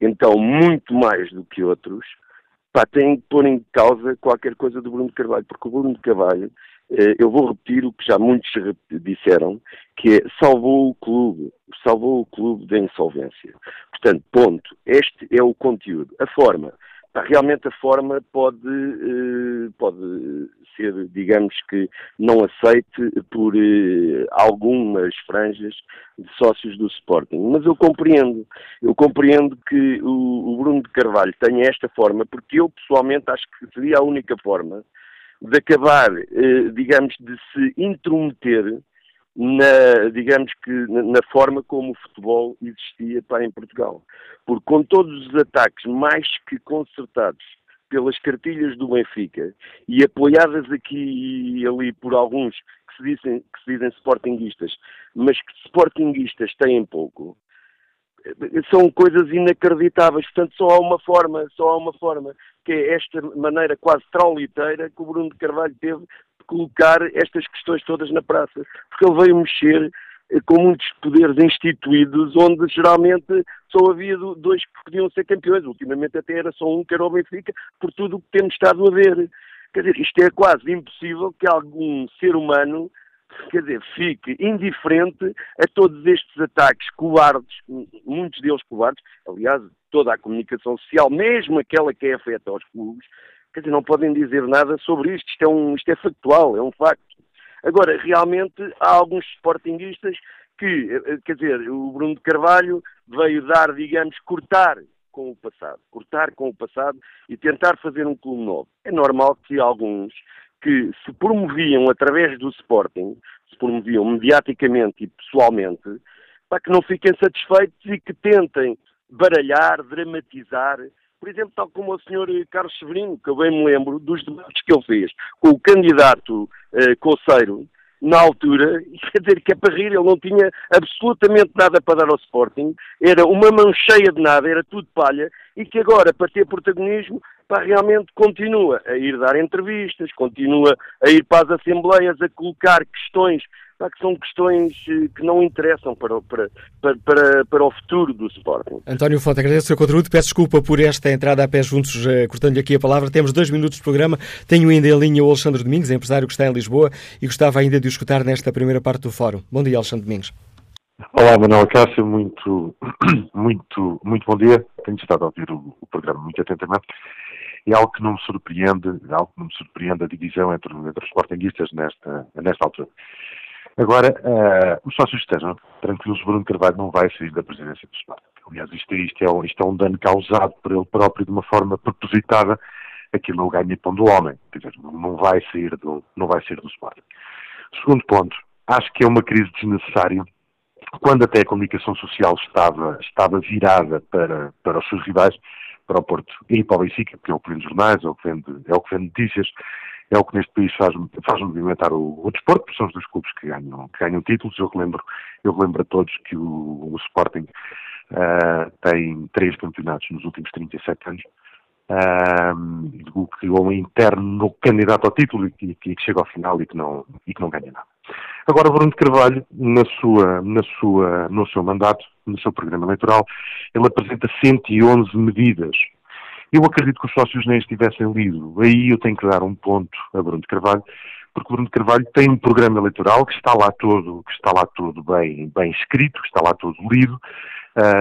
então muito mais do que outros, pá, têm que pôr em causa qualquer coisa do Bruno de Carvalho, porque o Bruno de Carvalho eu vou repetir o que já muitos disseram, que é salvou o clube, salvou o clube da insolvência. Portanto, ponto. Este é o conteúdo. A forma. Realmente a forma pode, eh, pode ser, digamos que, não aceite por eh, algumas franjas de sócios do Sporting. Mas eu compreendo. Eu compreendo que o Bruno de Carvalho tenha esta forma, porque eu pessoalmente acho que seria a única forma de acabar, eh, digamos, de se intrometer na, digamos que, na forma como o futebol existia para em Portugal. Porque com todos os ataques mais que concertados pelas cartilhas do Benfica e apoiadas aqui e ali por alguns que se dizem, que se dizem sportinguistas, mas que sportinguistas têm pouco, são coisas inacreditáveis. Portanto, só há uma forma, só há uma forma, que é esta maneira quase trauliteira que o Bruno de Carvalho teve de colocar estas questões todas na praça. Porque ele veio mexer com muitos poderes instituídos, onde geralmente só havia dois que podiam ser campeões. Ultimamente até era só um, que era o Benfica, por tudo o que temos estado a ver. Quer dizer, isto é quase impossível que algum ser humano quer dizer, fique indiferente a todos estes ataques covardes, muitos deles covardes, aliás, toda a comunicação social, mesmo aquela que é afeta aos clubes, quer dizer, não podem dizer nada sobre isto, isto é, um, isto é factual, é um facto. Agora, realmente, há alguns sportinguistas que, eh, quer dizer, o Bruno de Carvalho veio dar, digamos, cortar com o passado, cortar com o passado e tentar fazer um clube novo. É normal que alguns que se promoviam através do Sporting, se promoviam mediaticamente e pessoalmente, para que não fiquem satisfeitos e que tentem baralhar, dramatizar, por exemplo, tal como o senhor Carlos Severino, que eu bem me lembro dos debates que ele fez com o candidato uh, Coceiro, na altura, quer dizer que é para rir, ele não tinha absolutamente nada para dar ao Sporting, era uma mão cheia de nada, era tudo palha, e que agora, para ter protagonismo, pá, realmente continua a ir dar entrevistas, continua a ir para as assembleias, a colocar questões pá, que são questões eh, que não interessam para, para, para, para o futuro do Sporting. António Fonte, agradeço o seu contributo, peço desculpa por esta entrada a pé juntos, eh, cortando-lhe aqui a palavra. Temos dois minutos de programa, tenho ainda em linha o Alexandre Domingos, empresário que está em Lisboa, e gostava ainda de o escutar nesta primeira parte do fórum. Bom dia, Alexandre Domingos. Olá, Manuel Cássio, muito, muito, muito bom dia. Tenho estado a ouvir o, o programa muito atentamente é algo que não me surpreende, é algo que não me surpreende a divisão entre, entre os sportinguistas nesta, nesta altura. Agora, uh, os sócios estejam tranquilos, Bruno Carvalho não vai sair da presidência do Sporting. Aliás, isto, isto, é, isto é um dano causado por ele próprio de uma forma propositada. Aquilo é o ganha-pão do homem. Quer dizer, não vai sair do, não vai sair do Sporting. Segundo ponto, acho que é uma crise desnecessária quando até a comunicação social estava, estava virada para, para os seus rivais, para o Porto e para o Benfica, que é o que vende jornais, é o que vende, é o que vende notícias, é o que neste país faz, faz movimentar o, o desporto, porque são os dois clubes que ganham, que ganham títulos. Eu relembro, eu relembro a todos que o, o Sporting uh, tem três campeonatos nos últimos 37 anos. Uh, o que o interno candidato ao título e que, que, chega ao final e que não, e que não ganha nada. Agora, Bruno de Carvalho, na sua, na sua, no seu mandato, no seu programa eleitoral, ele apresenta 111 medidas. Eu acredito que os sócios nem estivessem lido. Aí eu tenho que dar um ponto a Bruno de Carvalho, porque Bruno de Carvalho tem um programa eleitoral que está lá todo, que está lá todo bem, bem escrito, que está lá todo lido,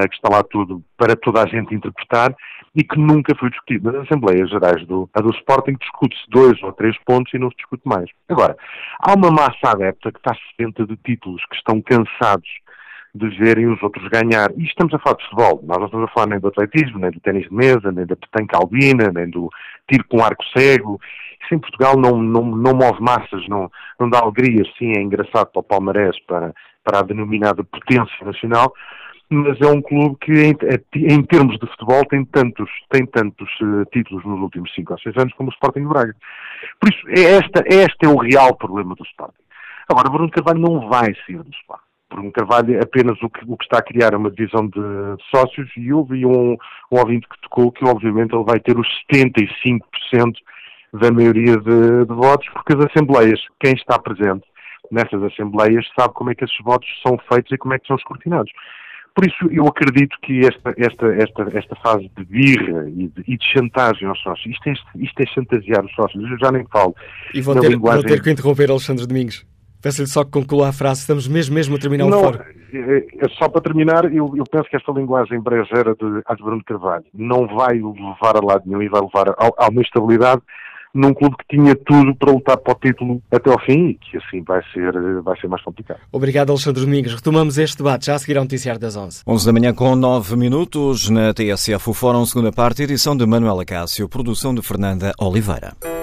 que está lá tudo para toda a gente interpretar e que nunca foi discutido. Nas Assembleias Gerais do, a do Sporting discute-se dois ou três pontos e não se discute mais. Agora, há uma massa adepta que está sedenta de títulos, que estão cansados de verem os outros ganhar. E estamos a falar de futebol. Nós não estamos a falar nem do atletismo, nem do ténis de mesa, nem da petanca albina, nem do tiro com arco cego. Isso em Portugal não, não, não move massas, não, não dá alegria. Sim, é engraçado para o Palmarés, para, para a denominada potência nacional, mas é um clube que, em, em, termos de futebol, tem tantos, tem tantos uh, títulos nos últimos 5 ou 6 anos como o Sporting de Braga. Por isso, é esta, este é o real problema do Sporting. Agora, Bruno Carvalho não vai sair do Sporting. Bruno Carvalho é apenas o que, o que, está a criar uma divisão de sócios e vi um, um ouvinte que tocou que obviamente ele vai ter os 75% da maioria de, de votos, porque as assembleias, quem está presente nessas assembleias sabe como é que esses votos são feitos e como é que são escrutinados. Por isso, eu acredito que esta, esta, esta, esta fase de birra e de, e de chantagem aos sócios, isto é, isto é chantagear os sócios, eu já nem falo. E vou ter, linguagem... vou ter que interromper Alexandre Domingos. Peço-lhe só que conclua a frase, estamos mesmo, mesmo a terminar não, o fórum. É, é, só para terminar, eu, eu, penso que esta linguagem brejeira de, Bruno Carvalho não vai levar a lado nenhum e vai levar a, a uma estabilidade num clube que tinha tudo para lutar para o título até ao fim e que assim vai ser, vai ser mais complicado. Obrigado, Alexandre Domingos. Retomamos este debate já a seguir ao noticiário das 11. 11 da manhã com 9 minutos na TSF, o Fórum Segunda Parte, edição de Manuela Cássio, produção de Fernanda Oliveira.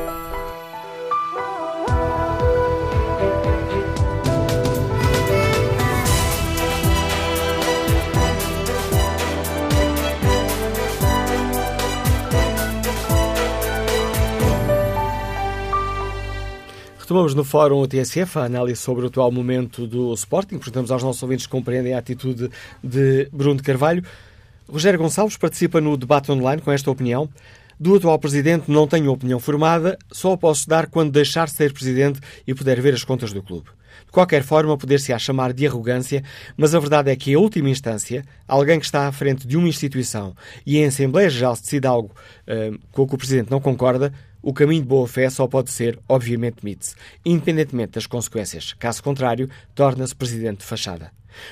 Retomamos no Fórum TSF a análise sobre o atual momento do Sporting. Perguntamos aos nossos ouvintes que compreendem a atitude de Bruno de Carvalho. Rogério Gonçalves participa no debate online com esta opinião. Do atual presidente não tenho opinião formada, só a posso dar quando deixar de ser presidente e puder ver as contas do clube. De qualquer forma, poder-se-á chamar de arrogância, mas a verdade é que, em última instância, alguém que está à frente de uma instituição e em Assembleia Geral se decide algo uh, com o que o Presidente não concorda, o caminho de boa-fé só pode ser, obviamente, MITS, independentemente das consequências. Caso contrário, torna-se Presidente de fachada.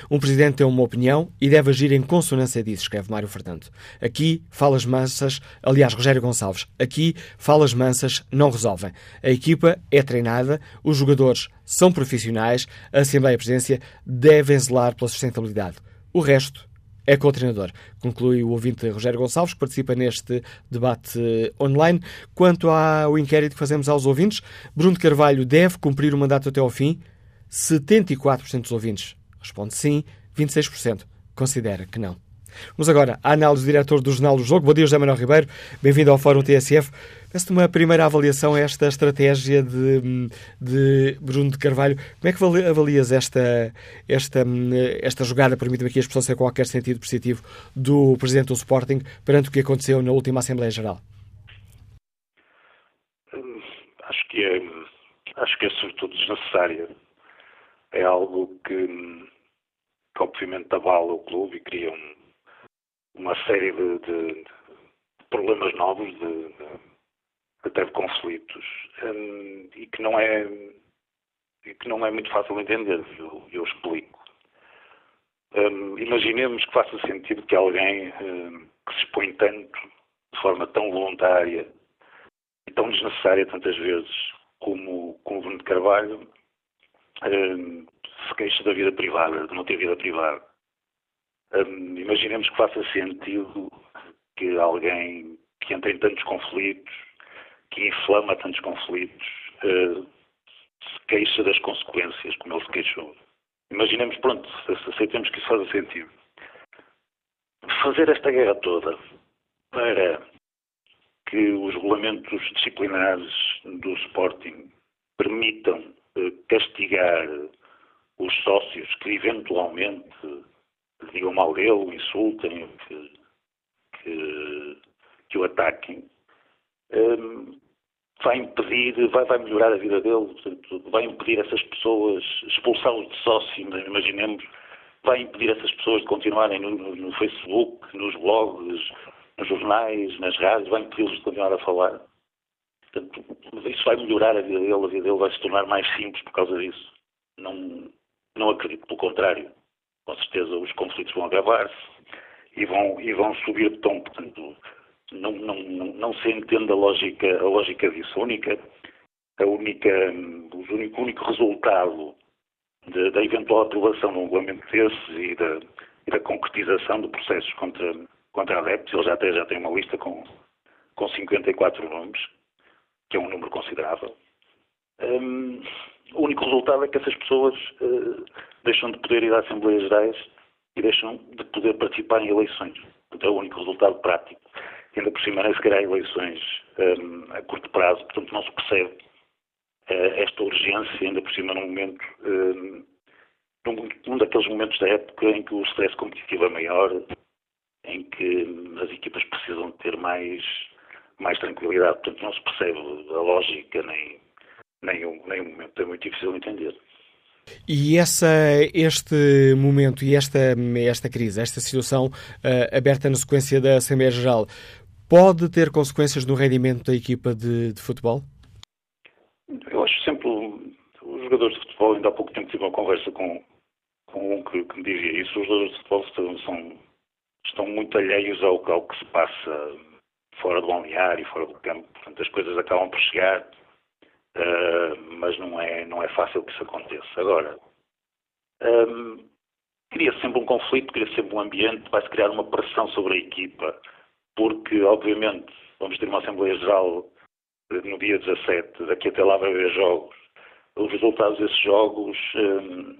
Um presidente tem uma opinião e deve agir em consonância disso, escreve Mário Fernando. Aqui, falas mansas, aliás, Rogério Gonçalves, aqui, falas mansas não resolvem. A equipa é treinada, os jogadores são profissionais, a Assembleia e a Presidência devem zelar pela sustentabilidade. O resto é com o treinador. Conclui o ouvinte Rogério Gonçalves, que participa neste debate online. Quanto ao inquérito que fazemos aos ouvintes, Bruno Carvalho deve cumprir o mandato até ao fim? 74% dos ouvintes Responde sim, 26% considera que não. Vamos agora à análise do diretor do Jornal do Jogo. Bom dia, José Manuel Ribeiro. Bem-vindo ao Fórum TSF. Peço-te uma primeira avaliação a esta estratégia de, de, Bruno de Carvalho. Como é que avalias esta, esta, esta jogada, permite-me aqui a expressão sem qualquer sentido positivo, do Presidente do Sporting perante o que aconteceu na última Assembleia Geral? Acho que é, acho que é sobretudo desnecessária. É algo que que obviamente abala o clube e cria um, uma série de, de, de, problemas novos, de, até de conflitos, um, e que não é e que não é muito fácil de entender. Eu, eu explico. Um, imaginemos que faça sentido que alguém um, que se expõe tanto, de forma tão voluntária e tão desnecessária tantas vezes como, como Bruno de Carvalho, um, se queixa da vida privada, de não ter vida privada. Um, imaginemos que faça sentido que alguém que entra em tantos conflitos, que inflama tantos conflitos, uh, se queixa das consequências, como ele se queixou. Imaginemos, pronto, aceitemos que isso faça sentido. Fazer esta guerra toda para que os regulamentos disciplinares do Sporting permitam uh, castigar os sócios que eventualmente digam mal dele, o insultem, que, que, que o ataquem, um, vai impedir, vai, vai melhorar a vida dele, portanto, vai impedir essas pessoas, expulsá-los de sócio, imaginemos, vai impedir essas pessoas de continuarem no, no, no Facebook, nos blogs, nos jornais, nas rádios, vai impedi-los de continuar a falar. Portanto, isso vai melhorar a vida dele, a vida dele vai se tornar mais simples por causa disso. Não, não acredito, pelo contrário. Com certeza os conflitos vão agravar-se e vão, e vão subir de tom. Portanto, não, não, não, se entende a lógica, a lógica disso. A única, a única, o único, resultado de, da eventual aprovação um regulamento desses e da, e da concretização de processos contra, contra adeptos, ele já até já tem uma lista com, com 54 nomes, que é um número considerável. Um, o único resultado é que essas pessoas uh, deixam de poder ir às Assembleias Gerais e deixam de poder participar em eleições. Portanto, é o único resultado prático. Ainda por cima, nem sequer há eleições um, a curto prazo, portanto, não se percebe uh, esta urgência, ainda por cima, num momento, um, num, num daqueles momentos da época em que o stress competitivo é maior, em que as equipas precisam ter mais, mais tranquilidade. Portanto, não se percebe a lógica nem nem um, nem momento. É muito difícil de entender. E essa, este momento e esta, esta crise, esta situação uh, aberta na sequência da Assembleia Geral, pode ter consequências no rendimento da equipa de, de, futebol? Eu acho sempre os jogadores de futebol, ainda há pouco tempo tive uma conversa com, com um que, que me dizia isso, os jogadores de futebol estão, são, estão muito alheios ao, ao que se passa fora do balneário, fora do campo, portanto as coisas acabam por chegar Uh, mas não é, não é fácil que isso aconteça. Agora, um, cria sempre um conflito, cria sempre um ambiente, vai-se criar uma pressão sobre a equipa, porque, obviamente, vamos ter uma Assembleia Geral no dia 17, daqui até lá vai haver jogos. Os resultados desses jogos um,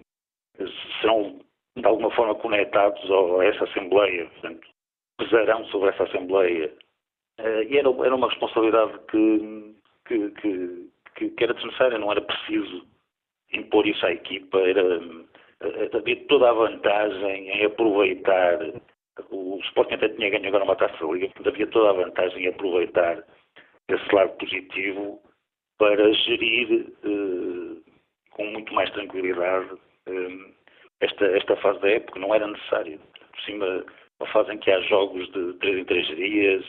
serão, de alguma forma, conectados a essa Assembleia, portanto, pesarão sobre essa Assembleia. Uh, e era, era uma responsabilidade que, que, que que, que era desnecessária, não era preciso impor isso à equipa, era, eh, havia toda a vantagem em aproveitar, o Sporting até tinha ganho agora uma taça da Liga, portanto havia toda a vantagem em aproveitar esse lado positivo para gerir uh, com, muito mais tranquilidade um, esta, esta fase da época, não era necessário. Por cima, uma fase em que há jogos de 3 em 3 dias,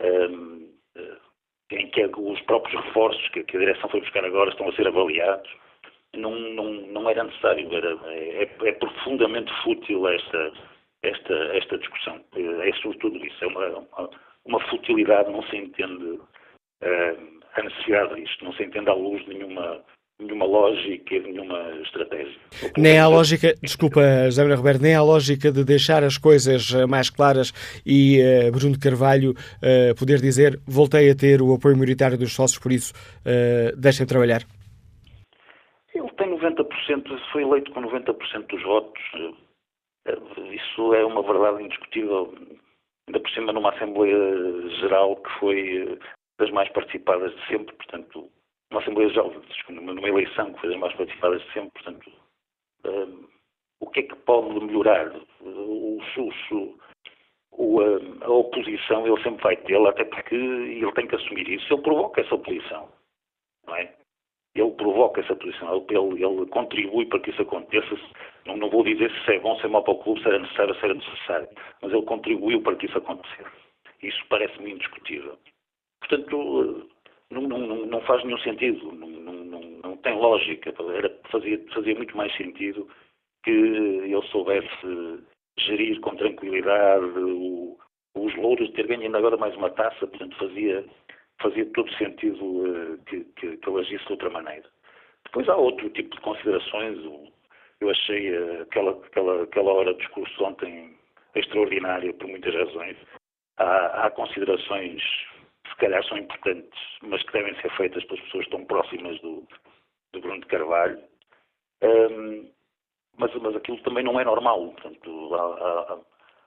eh, em que os próprios reforços que, que, a direção foi buscar agora estão a ser avaliados, não, não, não era necessário. Era, é, é profundamente fútil esta, esta, esta discussão. É sobretudo isso. É uma, uma futilidade, não se entende uh, a necessidade disto, não se entende à luz de nenhuma nenhuma lógica, nenhuma estratégia. Nem há lógica, desculpa, José Manuel Roberto, nem há lógica de deixar as coisas eh, mais claras e uh, Bruno Carvalho uh, poder dizer voltei a ter o apoio minoritário dos sócios, por isso uh, deixem trabalhar. Ele tem 90%, foi eleito com 90% dos votos. Isso é uma verdade indiscutível. Ainda por cima numa Assembleia Geral que foi das mais participadas de sempre, portanto uma Assembleia Geral, numa eleição que foi das mais participadas de sempre, portanto, um, o que é que pode melhorar? O, o, a oposição ele sempre vai tê-la, até porque ele tem que assumir isso. Ele provoca essa oposição, não é? Ele provoca essa posição, ele, ele contribui para que isso aconteça. Não, não, vou dizer se é bom, se é mau para o clube, se era necessário, se era necessário, mas ele contribuiu para que isso acontecesse. Isso parece-me indiscutível. Portanto, não, não, não faz nenhum sentido, não, não, tem lógica. Era, fazia, fazia muito mais sentido que ele soubesse gerir com tranquilidade o, os louros de ter ganho ainda agora mais uma taça, portanto fazia, fazia todo sentido uh, que, que, que ele agisse de outra maneira. Depois há outro tipo de considerações. Eu achei uh, aquela, aquela, aquela hora de discurso ontem extraordinária por muitas razões. Há, há considerações se calhar são importantes, mas que devem ser feitas pelas pessoas tão próximas do, do Bruno de Carvalho. Um, mas, mas aquilo também não é normal. Portanto, há, há,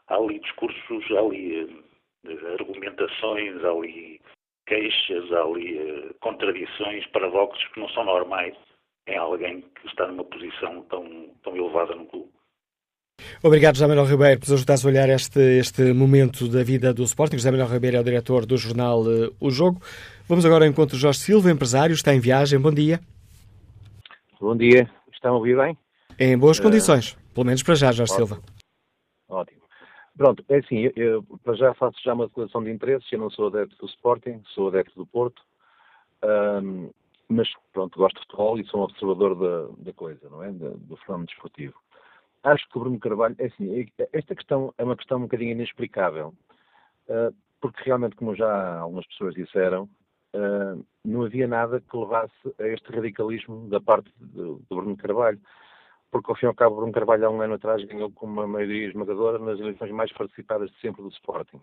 há ali discursos, há ali uh, argumentações, há ali queixas, há ali uh, contradições, paradoxos que não são normais em alguém que está numa posição tão, tão elevada no clube. Obrigado, José Manuel Ribeiro, por ajudar-se a olhar este, este momento da vida do Sporting. José Manuel Ribeiro é o diretor do jornal uh, O Jogo. Vamos agora ao encontro de Jorge Silva, empresário, está em viagem. Bom dia. Bom dia. Estão a ouvir bem? Em boas uh, condições, pelo menos para já, Jorge ótimo. Silva. Ótimo. Pronto, é assim, eu, eu, para já faço já uma declaração de interesses. Eu não sou adepto do Sporting, sou adepto do Porto. Um, mas, pronto, gosto de futebol e sou um observador da, da coisa, não é? do fenómeno desportivo acho que o Bruno Carvalho, é assim, é, esta questão é uma questão um bocadinho inexplicável, uh, porque realmente, como já algumas pessoas disseram, uh, não havia nada que levasse a este radicalismo da parte do, Bruno Carvalho, porque ao fim e ao cabo, Bruno Carvalho há um ano atrás ganhou com uma maioria esmagadora nas eleições mais participadas de sempre do Sporting.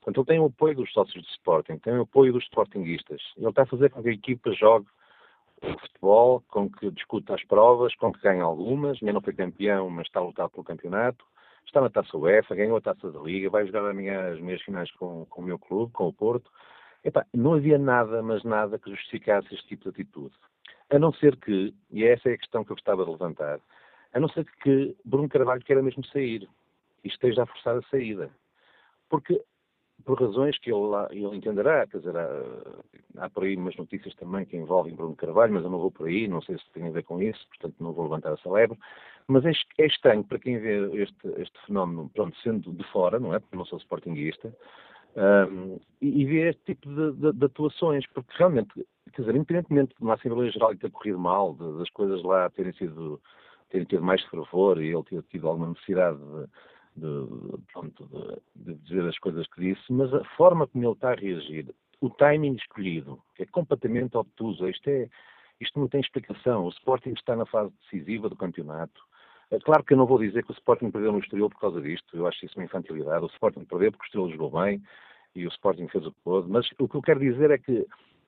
Portanto, ele tem o apoio dos sócios do Sporting, tem o apoio dos Sportinguistas. Ele está a fazer com que a equipa jogue o futebol, com que discuta as provas, com que ganha algumas, ainda não foi campeão, mas está a lutar pelo campeonato, está na taça UEFA, ganhou a taça da Liga, vai jogar amanhã as meias finais com, com o meu clube, com o Porto. Epá, não havia nada, mas nada que justificasse este tipo de atitude. A não ser que, e essa é a questão que eu gostava de levantar, a não ser que Bruno Carvalho queira mesmo sair e esteja a forçar a saída. Porque por razões que ele, ele entenderá, quer dizer, há, há, por aí umas notícias também que envolvem Bruno Carvalho, mas eu não vou por aí, não sei se tem a ver com isso, portanto não vou levantar essa lebre, mas é, é estranho para quem vê este, este, fenómeno, pronto, sendo de fora, não é, porque não sou sportinguista, um, e, e vê este tipo de, de, de, atuações, porque realmente, quer dizer, independentemente de uma Assembleia Geral ter corrido mal, de, das coisas lá terem sido, terem tido mais fervor e ele ter tido alguma necessidade de de, pronto, de, de, dizer as coisas que disse, mas a forma como ele está a reagir, o timing escolhido, é completamente obtuso, isto, é, isto não tem explicação. O Sporting está na fase decisiva do campeonato. É claro que eu não vou dizer que o Sporting perdeu no Estoril por causa disto, eu acho isso uma infantilidade. O Sporting perdeu porque o Estoril jogou bem e o Sporting fez o que pôde, mas o que eu quero dizer é que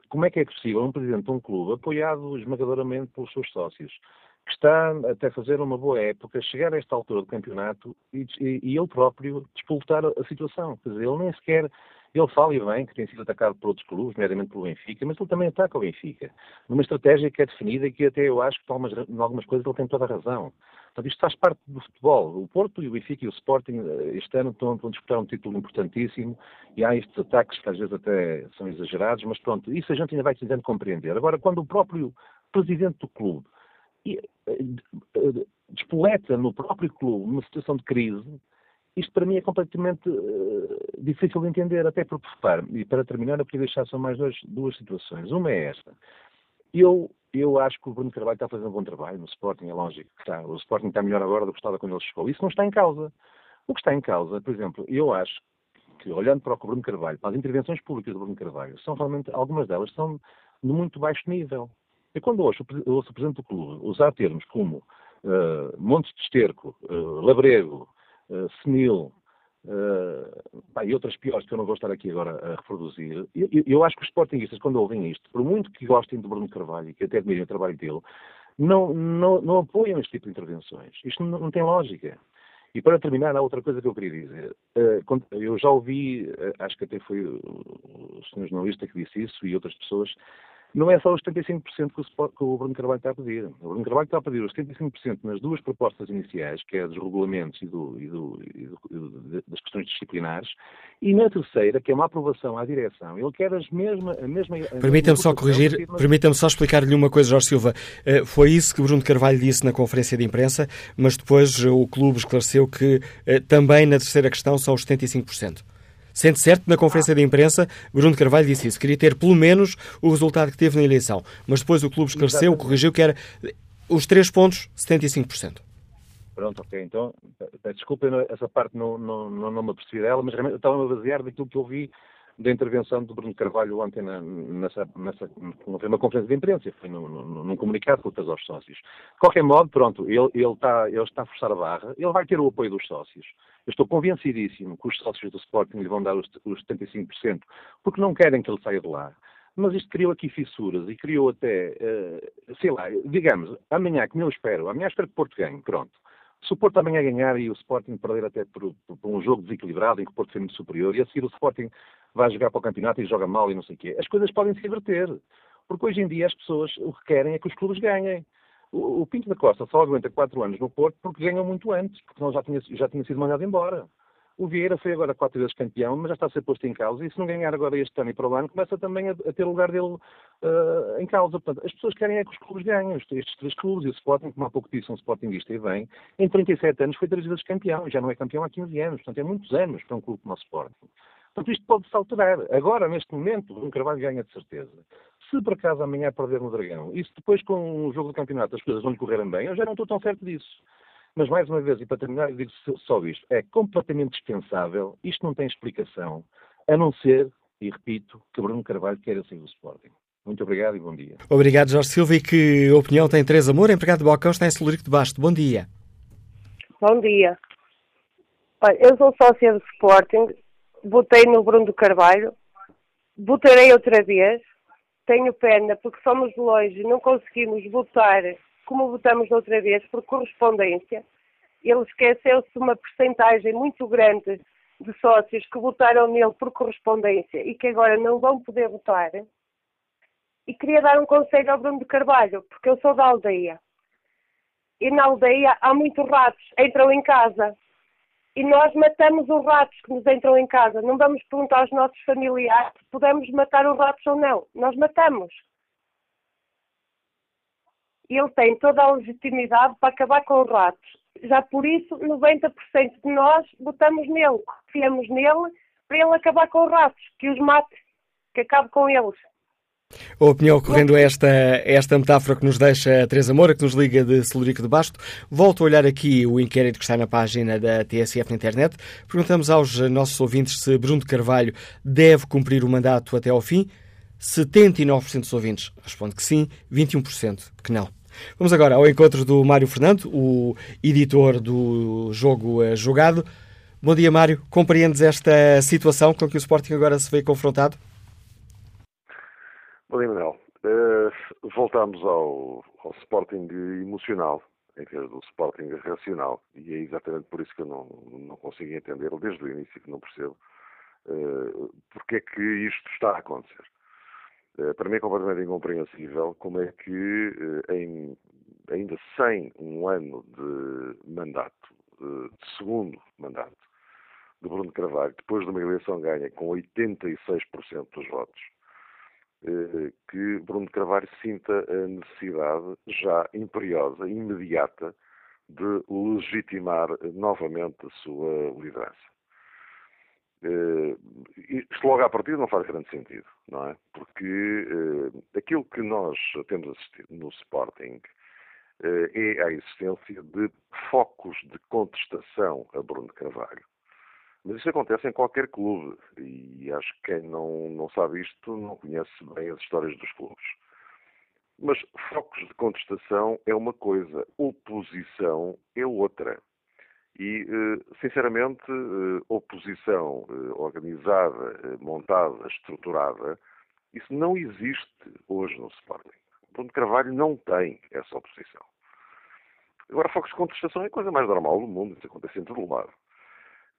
como é que é possível um presidente de um clube apoiado esmagadoramente pelos seus sócios que está até fazer uma boa época, chegar a esta altura do campeonato e, e, e ele próprio despoltar a, situação. Quer dizer, ele nem sequer. Ele fala e bem que tem sido atacado por outros clubes, nomeadamente pelo Benfica, mas ele também ataca o Benfica. Numa estratégia que é definida e que até eu acho que, algumas, em algumas coisas, ele tem toda a razão. Portanto, isto faz parte do futebol. O Porto e o Benfica e o Sporting eh, este ano estão, estão a disputar um título importantíssimo e há estes ataques que às vezes até são exagerados, mas pronto, isso a gente ainda vai tentando compreender. Agora, quando o próprio presidente do clube despoleta no próprio clube uma situação de crise, isto para mim é completamente uh, difícil de entender, até porque, repare, e para terminar, eu queria deixar só mais dois, duas situações. Uma é esta. Eu, eu acho que o Bruno Carvalho está fazer um bom trabalho no Sporting, é lógico que está. O Sporting está melhor agora do que estava quando ele chegou. Isso não está em causa. O que está em causa, por exemplo, eu acho que, olhando para o Bruno Carvalho, para as intervenções públicas do Bruno Carvalho, são realmente, algumas delas são de muito baixo nível. E quando ouço, ouço o Presidente do Clube usar termos como uh, Montes de Esterco, uh, Labrego, uh, Senil, uh, e outras piores que eu não vou estar aqui agora a reproduzir, eu, eu acho que os sportingistas, quando ouvem isto, por muito que gostem de Bruno Carvalho que até admirem o trabalho dele, não, não, não apoiam este tipo de intervenções. Isto não, não tem lógica. E para terminar, há outra coisa que eu queria dizer. Eu já ouvi, acho que até foi o senhor jornalista que disse isso e outras pessoas, não é só os 75% que o, o Bruno Carvalho está a pedir. O Bruno Carvalho está a pedir os 75% nas duas propostas iniciais, que é dos regulamentos e, do, e, do, e do, das questões disciplinares, e na terceira, que é uma aprovação à direção. Ele quer as mesma, a mesma. Permita-me só corrigir, permita-me só explicar-lhe uma coisa, Jorge Silva. Eh, foi isso que Bruno Carvalho disse na conferência de imprensa, mas depois o clube esclareceu que eh, também na terceira questão são os 75%. Sente certo, na conferência de imprensa, Bruno Carvalho disse isso. Queria ter pelo menos o resultado que teve na eleição. Mas depois o clube esclareceu, Exatamente. corrigiu que era os três pontos, 75%. Pronto, ok. Então, desculpa, essa parte não, não, não, não me apercebi dela, mas realmente estava a basear daquilo que eu vi da intervenção do Bruno Carvalho ontem na, nessa, nessa, não foi uma conferência de imprensa, foi num, num, num comunicado que fez aos sócios. De qualquer modo, pronto, ele, ele, está, ele está a forçar a barra, ele vai ter o apoio dos sócios. Eu estou convencidíssimo que os sócios do Sporting lhe vão dar os, os 75%, porque não querem que ele saia de lá. Mas isto criou aqui fissuras e criou até, uh, sei lá, digamos, amanhã, como eu espero, amanhã espero que Porto ganhe, pronto. Se o Porto amanhã ganhar e o Sporting perder até por, por, por, um jogo desequilibrado em que o Porto foi muito superior, e a seguir o Sporting vai jogar para o campeonato e joga mal e não sei o quê, as coisas podem se inverter. Porque hoje em dia as pessoas o que querem é que os clubes ganhem. O, o Pinto da Costa só aguenta 4 anos no Porto porque ganhou muito antes, porque não já tinha, já tinha sido mandado embora. O Vieira foi agora quatro vezes campeão, mas já está a ser posto em causa. E se não ganhar agora este ano e para o ano, começa também a, a ter o lugar dele uh, em causa. Portanto, as pessoas querem é que os clubes ganhem. Estes três clubes, e o Sporting, como há pouco disse, um Sportingista e vem, em 37 anos foi três vezes campeão. E já não é campeão há 15 anos. Portanto, é muitos anos para um clube como o Sporting. Portanto, isto pode-se alterar. Agora, neste momento, o Carvalho ganha de certeza. Se por acaso amanhã perder no Dragão, e se depois com o jogo do campeonato as coisas não lhe correrem bem, eu já não estou tão certo disso. Mas, mais uma vez, e para terminar, eu digo só isto: é completamente dispensável, isto não tem explicação, a não ser, e repito, que Bruno Carvalho queira sair do Sporting. Muito obrigado e bom dia. Obrigado, Jorge Silva. E que opinião tem Teresa Moura, empregado de balcão, está em Celurico de Basto. Bom dia. Bom dia. Olha, eu sou sócia do Sporting, votei no Bruno Carvalho, votarei outra vez, tenho pena porque somos de longe, não conseguimos votar como votamos outra vez, por correspondência. Ele esqueceu-se de uma percentagem muito grande de sócios que votaram nele por correspondência e que agora não vão poder votar. E queria dar um conselho ao Bruno de Carvalho, porque eu sou da aldeia. E na aldeia há muitos ratos, entram em casa. E nós matamos os ratos que nos entram em casa. Não vamos perguntar aos nossos familiares se podemos matar os ratos ou não. Nós matamos ele tem toda a legitimidade para acabar com os ratos. Já por isso, 90% de nós votamos nele, confiamos nele para ele acabar com os ratos, que os mate, que acabe com eles. A opinião ocorrendo a esta, esta metáfora que nos deixa a Teresa Moura, que nos liga de Celurico de Basto. Volto a olhar aqui o inquérito que está na página da TSF na internet. Perguntamos aos nossos ouvintes se Bruno de Carvalho deve cumprir o mandato até ao fim. 79% dos ouvintes responde que sim, 21% que não. Vamos agora ao encontro do Mário Fernando, o editor do jogo jogado. Bom dia, Mário. Compreendes esta situação com que o Sporting agora se vê confrontado? Bom dia, Manuel. Uh, voltamos ao, ao, Sporting emocional, em vez do Sporting racional. E é exatamente por isso que eu não, não consigo entender, desde o início que não percebo, uh, porque é que isto está a acontecer. Eh, para mim é completamente incompreensível como é que, eh, em, ainda sem um ano de mandato, eh, de segundo mandato, de Bruno Carvalho, depois de uma eleição ganha com 86% dos votos, que Bruno Carvalho sinta a necessidade já imperiosa, imediata, de legitimar novamente a sua liderança. Uh, isto logo à partida não faz grande sentido, não é? Porque uh, aquilo que nós temos assistido no Sporting uh, é a existência de focos de contestação a Bruno Carvalho. Mas isso acontece em qualquer clube e acho que quem não, não sabe isto não conhece bem as histórias dos clubes. Mas focos de contestação é uma coisa, oposição é outra. E, eh, sinceramente, eh, oposição eh, organizada, montada, estruturada, isso não existe hoje no Sporting. O Bruno Carvalho não tem essa oposição. Agora, focos de contestação é a coisa mais normal do mundo, isso acontece em todo lado.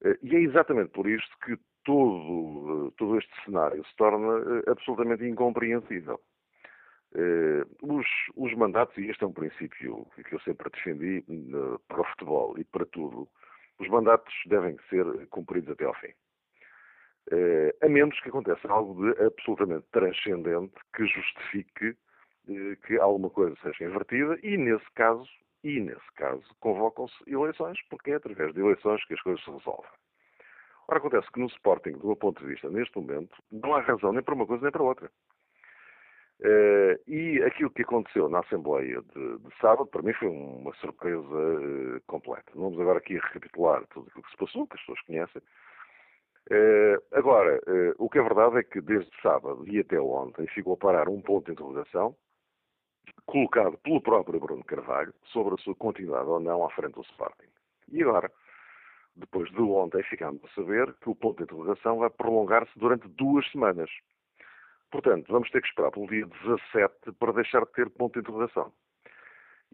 Eh, e é exatamente por isto que todo, todo este cenário se torna absolutamente incompreensível. Os, os, mandatos, e este é um princípio que eu sempre defendi para o futebol e para tudo, os mandatos devem ser cumpridos até ao fim. A menos que aconteça algo de absolutamente transcendente que justifique que alguma coisa seja invertida e, nesse caso, e, nesse caso, convocam-se eleições, porque é através de eleições que as coisas se resolvem. Ora, acontece que no Sporting, do meu ponto de vista, neste momento, não há razão nem para uma coisa nem para outra. Uh, e aquilo que aconteceu na Assembleia de, de, sábado, para mim, foi uma surpresa uh, completa. Vamos agora aqui recapitular tudo aquilo que se passou, que as pessoas conhecem. Uh, agora, o que é verdade é que desde sábado e até ontem ficou a parar um ponto de interrogação colocado pelo próprio Bruno Carvalho sobre a sua continuidade ou não à frente do Sporting. E agora, depois de ontem, ficamos a saber que o ponto de interrogação vai prolongar-se durante duas semanas. Portanto, vamos ter que esperar pelo dia 17 para deixar de ter ponto de interrogação.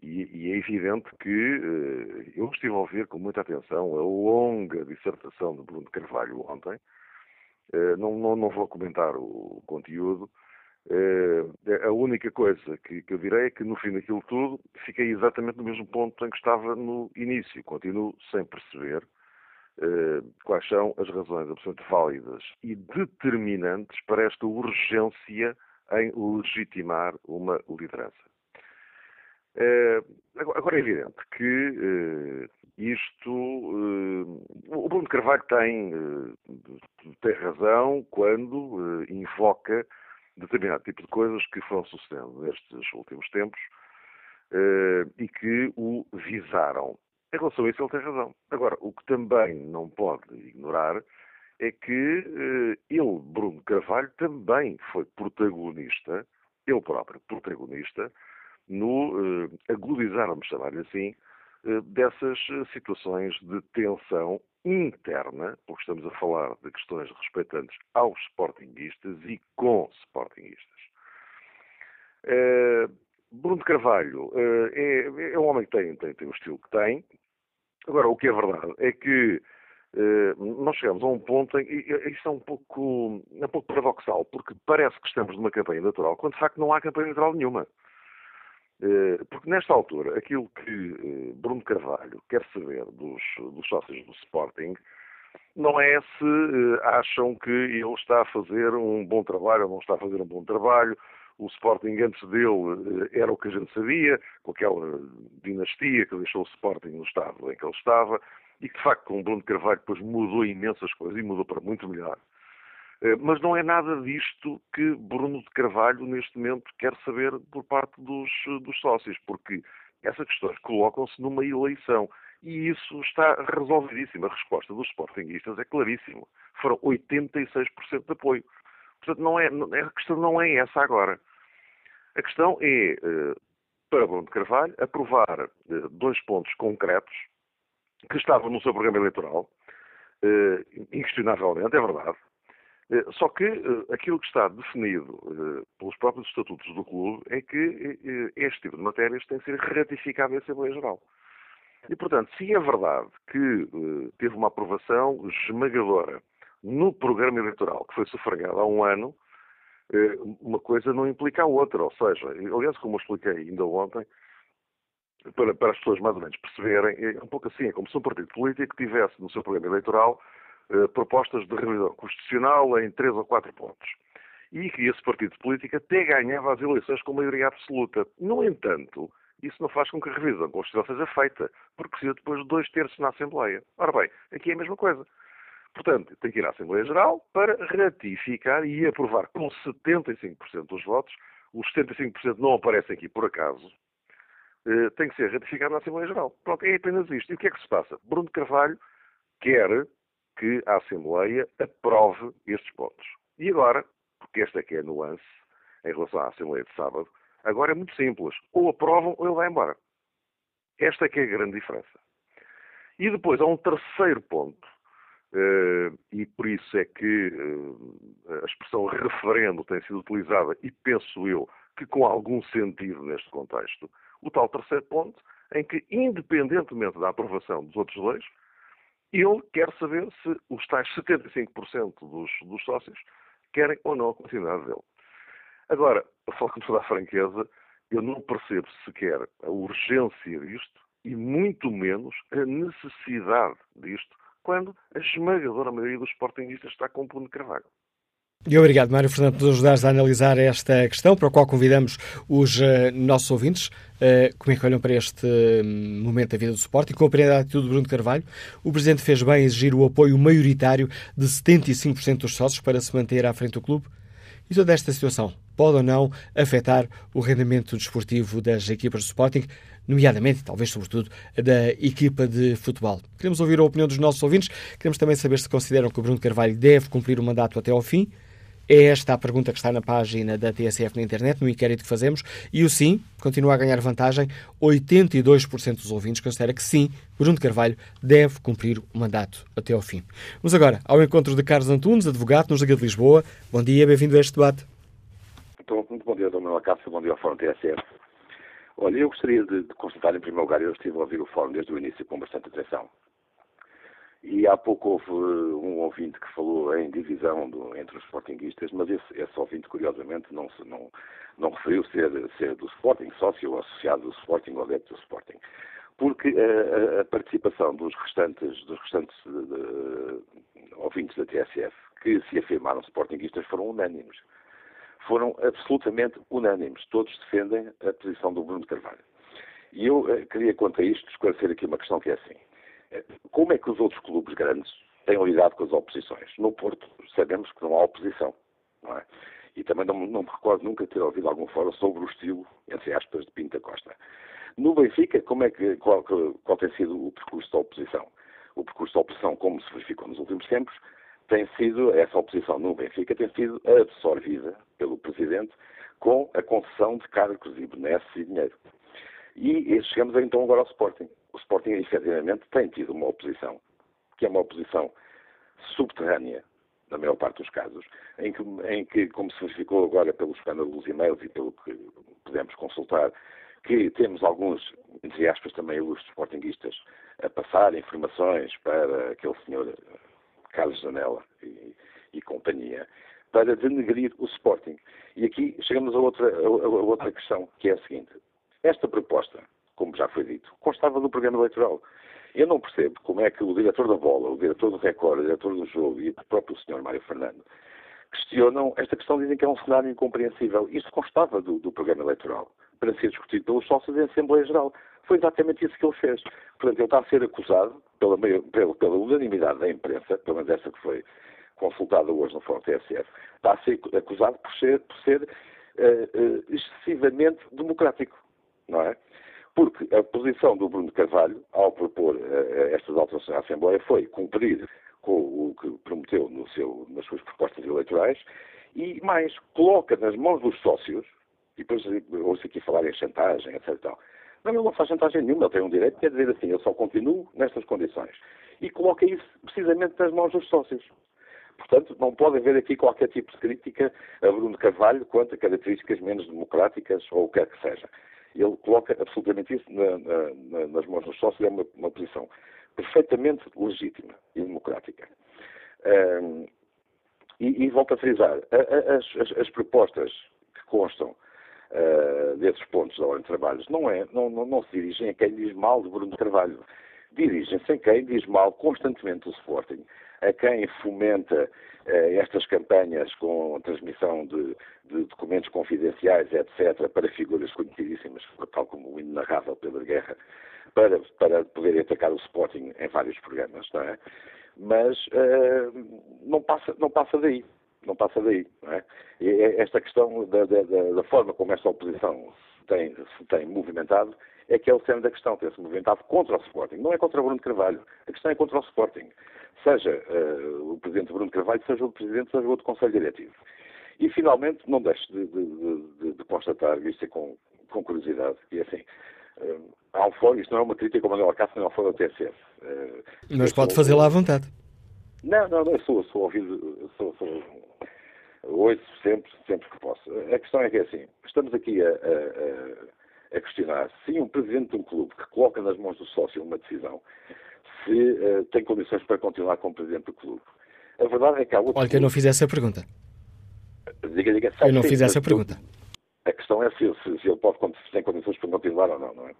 E, e é evidente que eh, eu estive a ouvir com muita atenção a longa dissertação de Bruno Carvalho ontem. Eh, não, não, não vou comentar o conteúdo, Uh, a única coisa que, que, eu direi é que no fim daquilo tudo fiquei exatamente no mesmo ponto em que estava no início. Continuo sem perceber quais são as razões absolutamente válidas e determinantes para esta urgência em legitimar uma liderança. Uh, agora é evidente que isto. o Bruno Carvalho tem, tem razão quando invoca determinado tipo de coisas que foram sucedendo nestes últimos tempos e que o visaram. Em relação a isso, ele tem razão. Agora, o que também não pode ignorar é que uh, ele, Bruno Carvalho, também foi protagonista, ele próprio protagonista, no uh, agudizar, vamos chamar-lhe assim, dessas situações de tensão interna, porque estamos a falar de questões respeitantes aos sportinguistas e com sportinguistas. Bruno Carvalho é, é, um homem que tem, tem, tem o estilo que tem. Agora, o que é verdade é que uh, nós chegamos a um ponto em que isto é um pouco, é um pouco paradoxal, porque parece que estamos numa campanha eleitoral, quando de facto não há campanha eleitoral nenhuma. Eh, porque nesta altura, aquilo que eh, Bruno Carvalho quer saber dos, dos sócios do Sporting não é se eh, acham que ele está a fazer um bom trabalho ou não está a fazer um bom trabalho. O Sporting antes dele era o que a gente sabia, com aquela dinastia que deixou o Sporting no estado em que ele estava, e que de facto com o Bruno Carvalho depois mudou imensas coisas e mudou para muito melhor. Eh, mas não é nada disto que Bruno de Carvalho, neste momento, quer saber por parte dos, dos sócios, porque essas questões colocam-se numa eleição. E isso está resolvidíssimo. A resposta dos sportinguistas é claríssima. Foram 86% de apoio. Portanto, não é, a questão não é essa agora. A questão é, eh, para Bruno de Carvalho, aprovar eh, dois pontos concretos que estavam no seu programa eleitoral, inquestionavelmente, é verdade, eh, só que eh, aquilo que está definido eh, pelos próprios estatutos do clube é que este tipo de matérias tem que ser ratificado em Assembleia Geral. E, portanto, se é verdade que teve uma aprovação esmagadora no programa eleitoral que foi sufragado há um ano, uma coisa não implica a outra. Ou seja, aliás, como eu expliquei ainda ontem, para, para as pessoas mais ou menos perceberem, é um pouco assim, é como se um partido político tivesse no seu programa eleitoral eh, propostas de revisão constitucional em três ou quatro pontos. e que esse partido político até ganhava as eleições com maioria absoluta. No entanto, isso não faz com que a revisão constitucional seja feita, porque precisa depois de dois terços na Assembleia. Ora bem, aqui é a mesma coisa. Portanto, tem que ir à Assembleia Geral para ratificar e aprovar com 75% dos votos. Os 75% não aparecem aqui por acaso. Eh, tem que ser ratificado na Assembleia Geral. Pronto, é apenas isto. E o que é que se passa? Bruno Carvalho quer que a Assembleia aprove estes pontos. E agora, porque esta é que é a nuance em relação à Assembleia de sábado, agora é muito simples. Ou aprovam ou ele vai embora. Esta é que é a grande diferença. E depois há um terceiro ponto, eh, e por isso é que eh, a expressão referendo tem sido utilizada, e penso eu que com algum sentido neste contexto, o tal terceiro ponto, em que, independentemente da aprovação dos outros dois, ele quer saber se os tais 75% dos, dos sócios querem ou não a continuidade dele. Agora, falar com toda a franqueza, eu não percebo sequer a urgência disto e muito menos a necessidade disto quando a esmagadora maioria dos sportingistas está com o Bruno Carvalho. E obrigado, Mário Fernando, por ajudares a analisar esta questão, para a qual convidamos os uh, nossos ouvintes. Uh, como é que olham para este uh, momento da vida do suporte e compreende a atitude de Bruno Carvalho? O Presidente fez bem em exigir o apoio maioritário de 75% dos sócios para se manter à frente do clube? E toda esta situação pode ou não afetar o rendimento desportivo das equipas de Sporting, nomeadamente, talvez sobretudo, da equipa de futebol. Queremos ouvir a opinião dos nossos ouvintes, queremos também saber se consideram que o Bruno Carvalho deve cumprir o mandato até ao fim. É esta a pergunta que está na página da TSF na internet, no inquérito que fazemos, e o sim continua a ganhar vantagem. 82% dos ouvintes considera que sim, Bruno Carvalho deve cumprir o mandato até ao fim. Vamos agora ao encontro de Carlos Antunes, advogado nos Liga de Lisboa. Bom dia, bem-vindo a este debate. Então, muito bom dia, Dr. Manuel Cássio, bom dia ao Fórum TSF. Olha, eu gostaria de, de constatar, em primeiro lugar, eu estive a ouvir o Fórum desde o início com bastante atenção. E há pouco houve uh, um ouvinte que falou em divisão do, entre os Sportingistas, mas esse, esse ouvinte, curiosamente, não, se, não, não referiu ser, ser do Sporting, sócio ou associado do Sporting ou adepto do Sporting. Porque uh, a, a, participação dos restantes, dos restantes uh, ouvintes da TSF que se afirmaram Sportingistas foram unânimes. Foram absolutamente unânimes. Todos defendem a posição do Bruno Carvalho. E eu uh, queria, quanto a isto, esclarecer aqui uma questão que é assim como é que os outros clubes grandes têm lidado com as oposições? No Porto sabemos que não há oposição, não é? E também não, não me recordo nunca ter ouvido algum fórum sobre o estilo, entre aspas, de Pinta Costa. No Benfica, como é que, qual, qual tem sido o percurso da oposição? O percurso da oposição, como se verificou nos últimos tempos, tem sido, essa oposição no Benfica tem sido absorvida pelo Presidente com a concessão de cargos e benesses e dinheiro. E chegamos então agora ao Sporting o Sporting efetivamente tem tido uma oposição, que é uma oposição subterrânea, na maior parte dos casos, em que, em que como se verificou agora pelos escândalo dos e-mails e pelo que podemos consultar, que temos alguns, entre aspas, também ilustres sportinguistas a passar informações para aquele senhor Carlos Janela e, e companhia, para denegrir o Sporting. E aqui chegamos a outra, a, a outra questão, que é a seguinte. Esta proposta como já foi dito, constava do programa eleitoral. Eu não percebo como é que o diretor da bola, o diretor do Record, o diretor do jogo e o próprio senhor Mário Fernando questionam esta questão, dizem que é um cenário incompreensível. Isto constava do, do programa eleitoral para ser discutido pelos sócios em Assembleia Geral. Foi exatamente isso que ele fez. Portanto, ele está a ser acusado pela, pela, pela unanimidade da imprensa, pelo menos essa que foi consultada hoje no Fórum TSF, está a ser acusado por ser, por ser uh, uh, excessivamente democrático, não é? Porque a posição do Bruno Carvalho, ao propor uh, estas alterações à Assembleia, foi cumprir com o que prometeu no seu, nas suas propostas eleitorais e, mais, coloca nas mãos dos sócios, e depois ouço aqui falar em chantagem, etc. Tal. Não, ele não faz chantagem nenhuma, ele tem um direito de dizer assim, eu só continuo nestas condições. E coloca isso precisamente nas mãos dos sócios. Portanto, não pode haver aqui qualquer tipo de crítica a Bruno Carvalho quanto a características menos democráticas ou o que quer que seja ele coloca absolutamente isso na, na, nas mãos dos sócios, é uma, uma posição perfeitamente legítima e democrática. Um, e, e, volto a frisar, as, as propostas que constam uh, desses pontos da ordem de trabalhos não, é, não, não, não, se dirigem a quem diz mal de Bruno Carvalho. Dirigem-se a quem diz mal constantemente o Sporting, a quem fomenta eh, estas campanhas com transmissão de, de, documentos confidenciais, etc., para figuras conhecidíssimas, tal como o inenarrável Pedro Guerra, para, para poderem atacar o Sporting em vários programas, não é? Mas uh, não, passa, não passa daí. Não passa daí. Não é? E esta questão da, da, da forma como esta oposição tem, se tem movimentado é que é o centro da questão, tem-se movimentado contra o Sporting. Não é contra o Bruno Carvalho, a questão é contra o Sporting. Seja uh, o Presidente Bruno Carvalho, seja o Presidente, seja o outro Conselho Diretivo. E, finalmente, não deixo de, de, de, de constatar, isto é com, com curiosidade, e assim, uh, há um fórum, isto não é uma crítica como Manuel Acácio, não é um fórum da TSF. Uh, Mas pode fazê-la à vontade. Não, não, não, sou, sou ouvido, sou, sou, ouço sempre, sempre que posso. A questão é que é assim, estamos aqui a, a, a questionar se um presidente de um clube que coloca nas mãos do sócio uma decisão, se uh, tem condições para continuar como presidente do clube. A verdade é que há outros... Olha, que eu não fiz essa pergunta. Diga, diga. Eu não fiz essa pergunta. A questão é se, se, se ele pode, se tem condições para continuar ou não, não é?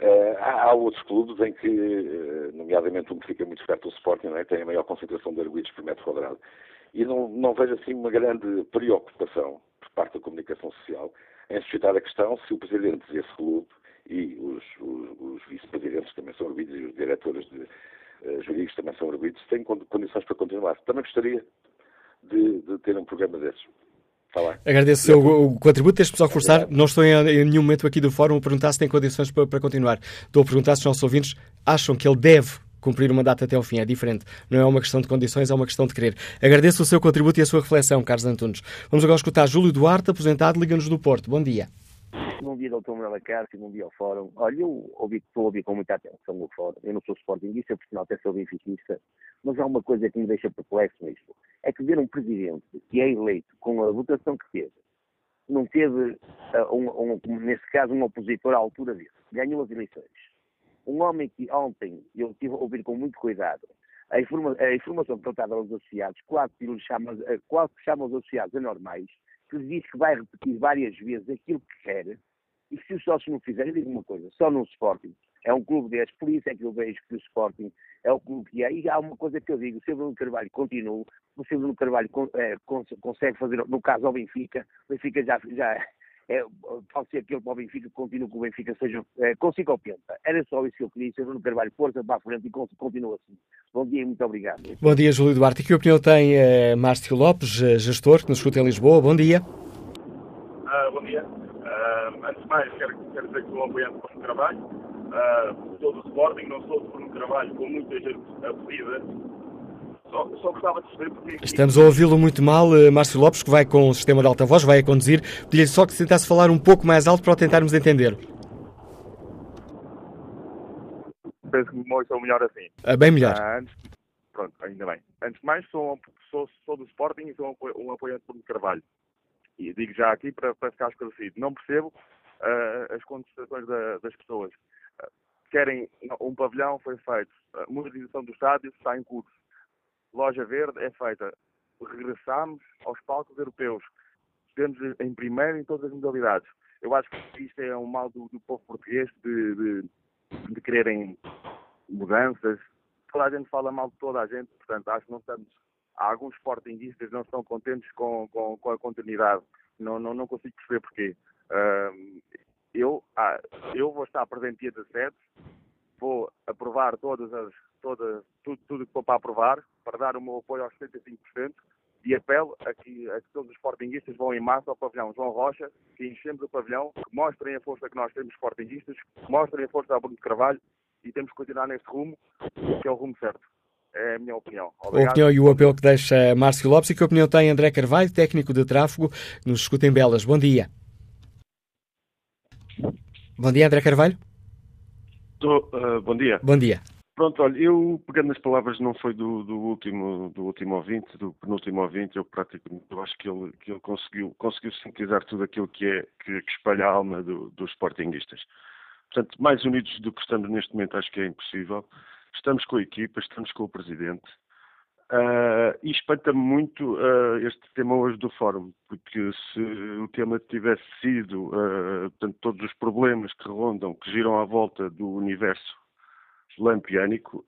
Uh, há, há, outros clubes em que, uh, nomeadamente um que fica muito perto do Sporting, é? tem a maior concentração de arguidos por metro quadrado. E não, não vejo assim uma grande preocupação por parte da comunicação social em suscitar a questão se o presidente desse clube e os, os, os vice-presidentes também são arguidos e os diretores de, uh, jurídicos também são arguidos, têm condições para continuar. Também gostaria de, de ter um programa desses. Tá Agradeço o, seu o contributo. Deixe-me só reforçar. Não estou em, em, nenhum momento aqui do fórum a perguntar se tem condições para, para continuar. Estou a perguntar se os nossos ouvintes acham que ele deve cumprir uma data até ao fim. É diferente. Não é uma questão de condições, é uma questão de querer. Agradeço o seu contributo e a sua reflexão, Carlos Antunes. Vamos agora escutar Júlio Duarte, aposentado, Liga-nos do Porto. Bom dia. Bom dia, doutor Manuel Cárcio, bom dia ao Fórum. Olha, eu ouvi, estou a ouvir com muita atenção o Fórum. Eu não sou sportinguista, por sinal até sou benfiquista, mas há uma coisa que me deixa perplexo nisto. É que ver um presidente que é eleito com a votação que teve, não teve, uh, um, um, nesse caso, um opositor à altura dele. Ganhou as eleições. Um homem que ontem, eu tive a ouvir com muito cuidado, a, informa, a informação tratada aos associados, quase que, chama, eh, quase que chama os associados anormais, que diz que vai repetir várias vezes aquilo que quer, e se os sócios não fizerem, digo uma coisa, só no Sporting. É um clube deste, por isso é que eu vejo que o Sporting é o clube que é. E há uma coisa que eu digo, o Bruno Carvalho continua, o Bruno Carvalho é, consegue fazer, no caso ao Benfica, o Benfica já, já é, pode ser aquele para o Benfica que continue com o Benfica, seja, é, consiga ou penta. Era só isso que eu queria, se o Bruno Carvalho força para a frente e continua assim. Bom dia e muito obrigado. Bom dia, Júlio Duarte. E que opinião tem uh, Márcio Lopes, gestor, que nos escuta em Lisboa? Bom dia. Uh, bom dia. Uh, antes de mais, quero, quero dizer que sou apoiante do Carvalho. Uh, sou do Sporting, não sou do Bruno Carvalho, com muita gente apelida. Só, só gostava de saber porque... Estamos a ouvi-lo muito mal, Márcio Lopes, que vai com o sistema de alta voz, vai a conduzir. Pedi-lhe só que tentasse falar um pouco mais alto para tentarmos entender. Penso que me ouçam melhor assim. bem melhor. antes, pronto, ainda bem. Antes de mais, sou, sou, sou do Sporting e sou um, um apoiante do Bruno Carvalho e digo já aqui para, para ficar esclarecido, não percebo uh, as contestações da, das pessoas. Uh, querem um pavilhão, foi feito. A modernização do estádio está em curso. Loja Verde é feita. Regressamos aos palcos europeus. Temos em primeiro em todas as modalidades. Eu acho que isto é um mal do, do povo português de, de, de quererem mudanças. Toda a gente fala mal de toda a gente, portanto, acho que não estamos alguns sportinguistas não estão contentes com, com, com a continuidade. Não, não, não consigo perceber porquê. Uh, eu, ah, eu vou estar presente dia 17, vou aprovar todas as, tudo, tudo que for para aprovar, para dar o meu apoio aos 75%, e apelo a que, a que todos os sportinguistas vão em massa ao pavilhão João Rocha, que enchemos o pavilhão, que mostrem a força que nós temos sportinguistas, que mostrem a força da Bruno de Carvalho, e temos que continuar neste rumo, que é o rumo certo. É a minha opinião. Obrigado. A opinião e o apelo que deixa Márcio Lopes e que opinião tem André Carvalho, técnico de tráfego, nos escuta em Belas. Bom dia. Bom dia, André Carvalho. Tô, uh, bom dia. Bom dia. Pronto, olha, eu pegando nas palavras não foi do, do, último do último ouvinte, do penúltimo ouvinte, eu praticamente eu acho que ele, que ele conseguiu, conseguiu sintetizar tudo aquilo que é que, que espalha a alma do, dos sportinguistas. Portanto, mais unidos do que estamos neste momento acho que é impossível estamos com a equipa, estamos com o Presidente. Uh, e espanta-me muito uh, este tema hoje do Fórum, porque se o tema tivesse sido uh, portanto, todos os problemas que rondam, que giram à volta do universo lampiânico,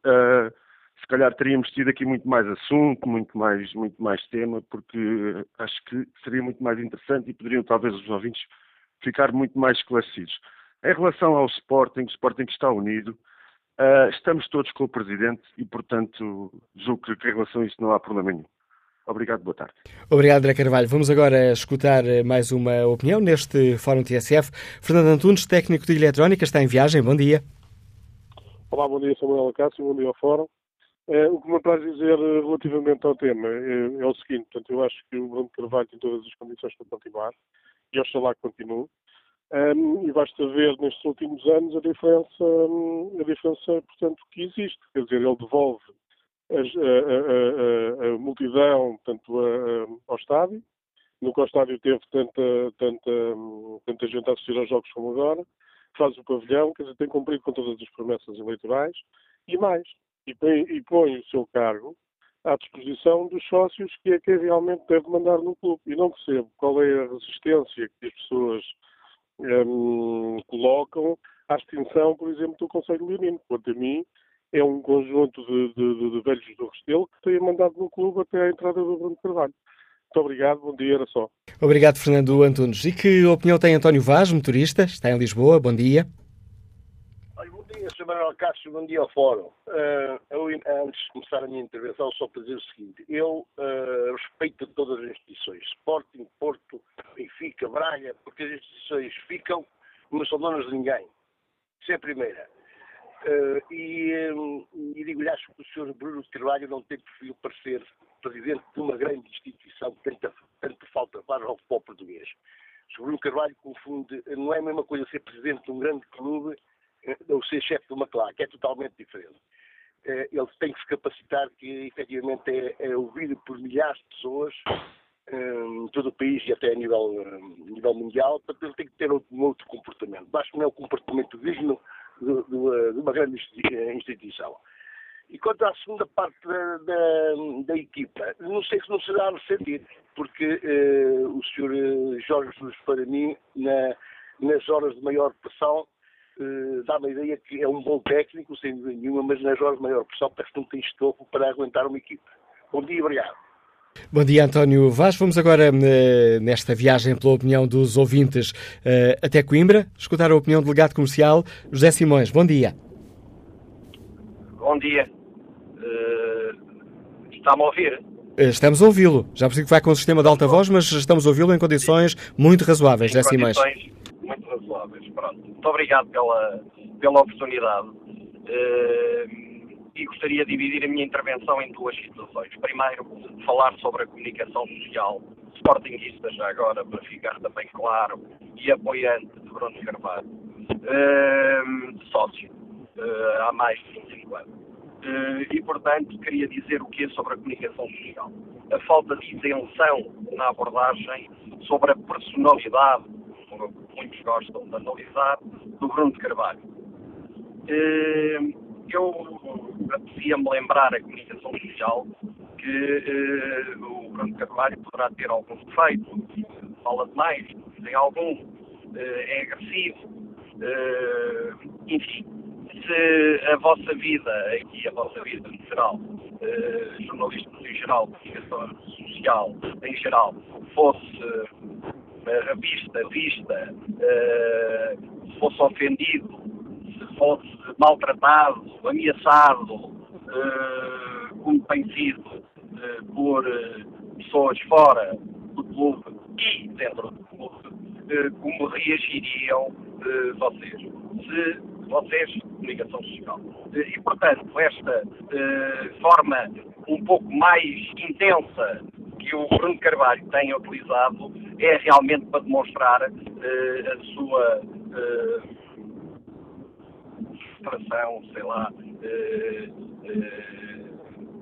se calhar teríamos tido aqui muito mais assunto, muito mais, muito mais tema, porque acho que seria muito mais interessante e poderiam talvez os ouvintes ficar muito mais esclarecidos. Em relação ao Sporting, o Sporting está unido, uh, estamos todos com o Presidente e, portanto, julgo que em relação a isso não há problema nenhum. Obrigado, boa tarde. Obrigado, André Carvalho. Vamos agora escutar mais uma opinião neste Fórum TSF. Fernando Antunes, técnico de eletrónica, está em viagem. Bom dia. Olá, bom dia, Samuel Acácio, bom dia ao Fórum. É, o que me apraz dizer eh, relativamente ao tema é, é, o seguinte, portanto, eu acho que o Bruno Carvalho tem todas as condições para continuar e oxalá que continue. Um, e basta ver nestes últimos anos a diferença, a diferença, portanto, que existe. Quer dizer, ele devolve a, a, a, a, multidão, portanto, ao estádio. Nunca o estádio teve tanta, tanta, tanta gente a assistir aos jogos como agora. Faz o pavilhão, quer dizer, tem cumprido com todas as promessas eleitorais e mais e põe, e põe o seu cargo à disposição dos sócios, que é quem realmente deve mandar no clube. E não percebo qual é a resistência que as pessoas um, colocam à extinção, por exemplo, do Conselho Leonino. Quanto a mim, é um conjunto de, de, de velhos do Restelo que têm mandado no clube até à entrada do Bruno Carvalho. Muito obrigado, bom dia, era só. Obrigado, Fernando Antunes. E que opinião tem António Vaz, motorista? Está em Lisboa, bom dia dia, Sr. Manuel Castro, bom dia ao Fórum. Uh, eu, antes de começar a minha intervenção, só para dizer o seguinte: eu uh, respeito todas as instituições, Sporting, Porto, Benfica, Braga, porque as instituições ficam, não são donas de ninguém. Isso é a primeira. Uh, e, e digo-lhe, acho que o Sr. Bruno Carvalho não tem perfil para ser presidente de uma grande instituição que tanto, tanto falta para o futebol português. O. Bruno Carvalho confunde, não é a mesma coisa ser presidente de um grande clube ou ser chefe de uma claque, é totalmente diferente. Eh, ele tem que se capacitar que efetivamente é, é ouvido por milhares de pessoas eh, em todo o país e até a nível, a eh, nível mundial, portanto ele tem que ter um outro comportamento. Acho que não é o comportamento digno de, de, de uma grande instituição. E quanto à segunda parte da, da, da, equipa, não sei se não será a ressentir, porque o Sr. Jorge Jesus, para mim, na, nas horas de maior pressão, uh, dá-me a ideia que é um bom técnico, sem dúvida nenhuma, mas nas horas de maior pressão parece que não tem estofo para aguentar uma equipe. Bom dia, obrigado. Bom dia, António Vaz. Vamos agora, uh, nesta viagem pela opinião dos ouvintes uh, até Coimbra, escutar a opinião do delegado comercial José Simões. Bom dia. Bom dia. Uh, Está-me a ouvir? Estamos a ouvi-lo. Já percebi que vai com o sistema de alta voz, mas estamos a ouvi-lo em condições muito razoáveis, José Simões muito razoáveis. Pronto. Muito obrigado pela, pela oportunidade. Uh, e gostaria de dividir a minha intervenção em duas situações. Primeiro, falar sobre a comunicação social, sportinguista já agora, para ficar também claro, e apoiante de Bruno Carvalho, uh, sócio, uh, há mais de 25 anos. Uh, e, portanto, queria dizer o que é sobre a comunicação social. A falta de isenção na abordagem sobre a personalidade muitos gostam de analisar, do Bruno de Carvalho. Eh, eu apetecia-me lembrar a comunicação social que eh, o Bruno de Carvalho poderá ter alguns defeitos, fala demais, tem algum, eh, é agressivo, enfim, se a vossa vida, e a vossa vida em geral, jornalistas em geral, comunicação social em geral, fosse revista, vista, uh, se fosse ofendido, se fosse maltratado, ameaçado, uh, como tem sido uh, por pessoas fora do clube e dentro do clube, como reagiriam vocês? Se vocês, comunicação social. E, portanto, esta forma um pouco mais intensa que o Bruno Carvalho tem utilizado é realmente para demonstrar uh, a sua uh, frustração, sei lá, uh,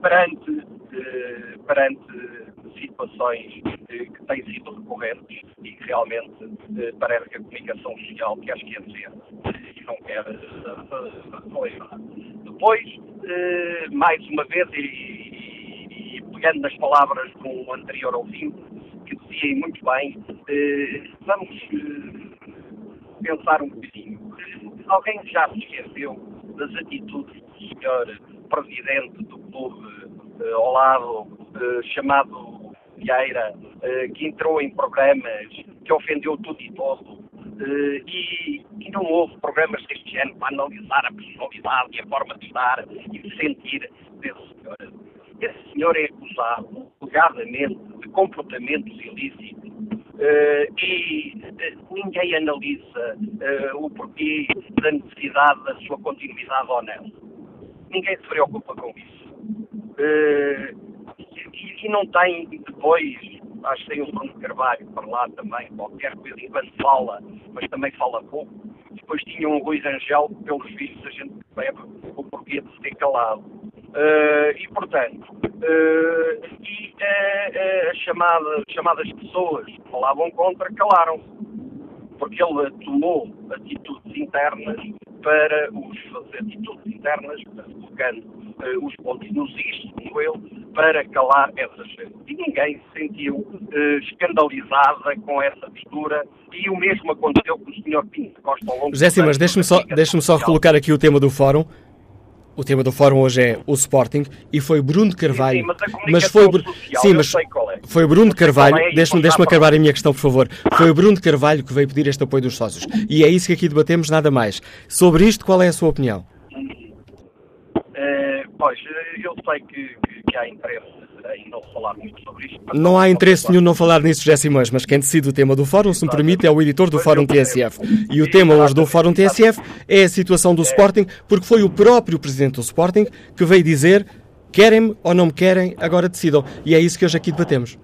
perante, perante situações que têm sido recorrentes e que realmente parece que a comunicação social quer esquecer e não quer relembrar. Depois, mais uma vez, e pegando nas palavras do anterior ouvinte, que dizia muito bem, eh, vamos eh, pensar um bocadinho. Alguém já se esqueceu das atitudes do senhor Presidente do clube uh, ao lado, uh, chamado Vieira, que entrou em programas que ofendeu tudo e todo. E, e, não houve programas deste género para analisar a personalidade e a forma de estar e de sentir desse senhor. Esse senhor é acusado, alegadamente, de comportamentos ilícitos uh, e uh, ninguém analisa uh, o porquê da necessidade da sua continuidade ou não. Ninguém se preocupa com isso. E, e, não tem depois, acho que tem um Bruno Carvalho para lá também, qualquer coisa, enquanto fala, mas também fala pouco. Depois tinha um Luís Angel, pelos vistos a gente percebe o porquê de se ter calado. Uh, e, portanto, uh, e uh, as chamadas, chamadas pessoas que falavam contra calaram-se, porque ele tomou atitudes internas para os fazer atitudes internas, colocando os pontos nos is, como ele, para calar essas gente. E ninguém se sentiu escandalizada com essa postura e o mesmo aconteceu com o Sr. Pinto Costa ao longo José Simas, deixe-me só, deixe só colocar aqui o tema do fórum. O tema do fórum hoje é o Sporting e foi Bruno de Carvalho. Sim, sim, mas, mas foi social, sim, mas é. foi Bruno de Carvalho. Deixe-me deixe acabar a minha questão, por favor. Foi Bruno de Carvalho que veio pedir este apoio dos sócios. E é isso que aqui debatemos, nada mais. Sobre isto, qual é a sua opinião? Uh, pois, eu sei que, que, que há interesse em não falar muito sobre isto. Não há interesse nenhum não falar nisso, José Simões, mas quem decide o tema do Fórum, se me permite, é o editor do Fórum TSF. E o tema hoje do Fórum TSF é a situação do Sporting, porque foi o próprio presidente do Sporting que veio dizer querem-me ou não me querem, agora decidam. E é isso que hoje aqui debatemos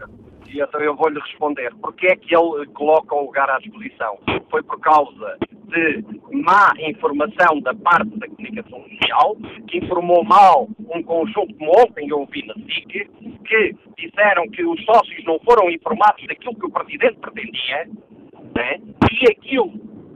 e então eu vou-lhe responder. Porque é que ele coloca o lugar à disposição? Foi por causa de má informação da parte da comunicação social, que informou mal um conjunto, como ontem eu ouvi na SIC, que disseram que os sócios não foram informados daquilo que o Presidente pretendia, né? e aquilo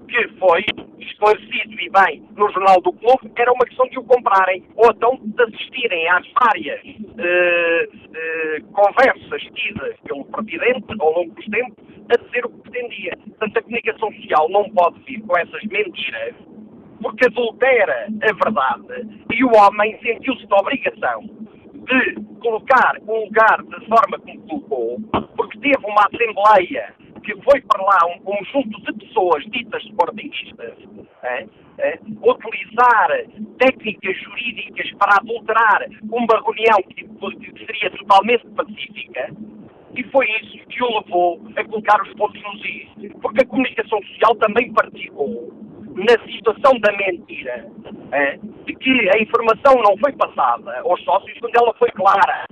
que foi esclarecido e bem no Jornal do Clube era uma questão de o comprarem ou então de assistirem às várias uh, uh, conversas tidas pelo Presidente ao longo dos tempos a dizer o que pretendia. Portanto, a comunicação social não pode vir com essas mentiras porque adultera a verdade e o homem sentiu-se de obrigação de colocar um lugar da forma como colocou, porque teve uma assembleia que foi para lá um conjunto de pessoas ditas sportingistas é, é, utilizar técnicas jurídicas para adulterar uma reunião que, que seria totalmente pacífica, e foi isso que o levou a colocar os pontos nos is. Porque a comunicação social também participou na situação da mentira, é, de que a informação não foi passada aos sócios quando ela foi clara.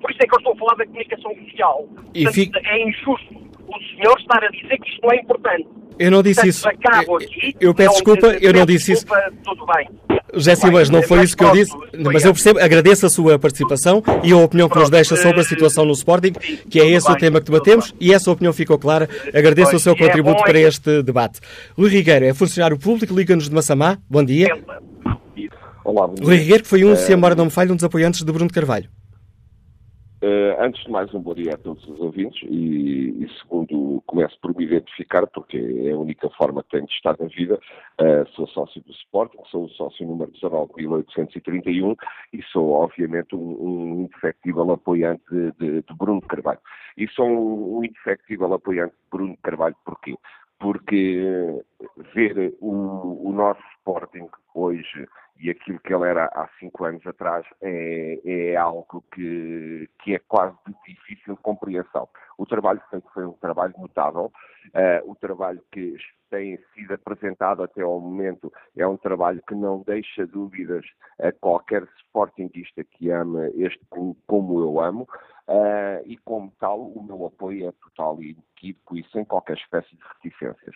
Por isso é que eu estou a falar da comunicação social. Portanto, fica... É injusto o senhor estar a dizer que isto não é importante. Eu não disse isso. Eu, aqui, eu peço desculpa, eu não disse isso. Tudo bem. José Simões, não foi isso que eu disse, mas eu percebo, agradeço a sua participação e a opinião que nos deixa sobre a situação no Sporting, que é esse o tema que debatemos e essa opinião ficou clara. Agradeço o seu é contributo para este debate. Luís Rigueiro é funcionário público, liga-nos de Massamá. Bom dia. Olá, bom dia. Luís Rigueiro, que foi um, se embora não me falhe, um dos apoiantes de Bruno Carvalho. Uh, antes de mais, um bom dia a todos os ouvintes e, e, segundo, começo por me identificar, porque é a única forma que tenho de estar na vida. Uh, sou sócio do Sporting, sou o sócio número 19.831 e sou, obviamente, um, um indefectível apoiante de, de, Bruno Carvalho. E sou um, um indefectível apoiante de Bruno Carvalho porquê? Porque ver o, o nosso Sporting hoje e aquilo que ele era há cinco anos atrás é, é algo que, que, é quase de difícil compreensão. O trabalho feito foi um trabalho notável, uh, o trabalho que tem sido apresentado até ao momento é um trabalho que não deixa dúvidas a qualquer sportinguista que ama este clube como eu amo, uh, e como tal o meu apoio é total e inequívoco e sem qualquer espécie de reticências.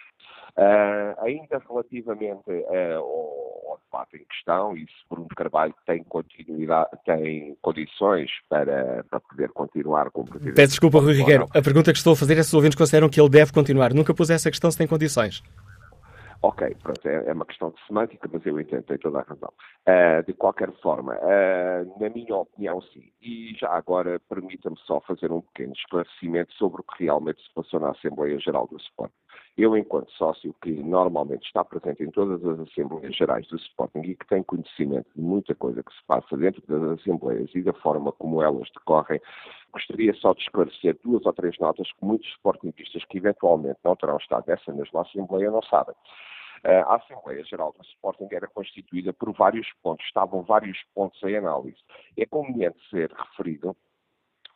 Uh, ainda relativamente uh, ao, ao, debate em questão, e se Bruno Carvalho tem continuidade, tem condições para, para poder continuar como presidente. Peço desculpa, Rui Rigueiro. A pergunta que estou a fazer é se os ouvintes consideram que ele deve continuar. Nunca pus essa questão se tem condições. Ok, pronto, é, é, uma questão de semântica, mas eu entendo, tem toda a razão. Uh, de qualquer forma, uh, na minha opinião, sim. E já agora, permita-me só fazer um pequeno esclarecimento sobre o que realmente se passou na Assembleia Geral do Sport. Eu, enquanto sócio que normalmente está presente em todas as Assembleias Gerais do Sporting e que tem conhecimento de muita coisa que se passa dentro das Assembleias e da forma como elas decorrem, gostaria só de esclarecer duas ou três notas que muitos Sportingistas que eventualmente não terão estado nessa mesma Assembleia não sabem. A Assembleia Geral do Sporting era constituída por vários pontos, estavam vários pontos em análise. É conveniente ser referido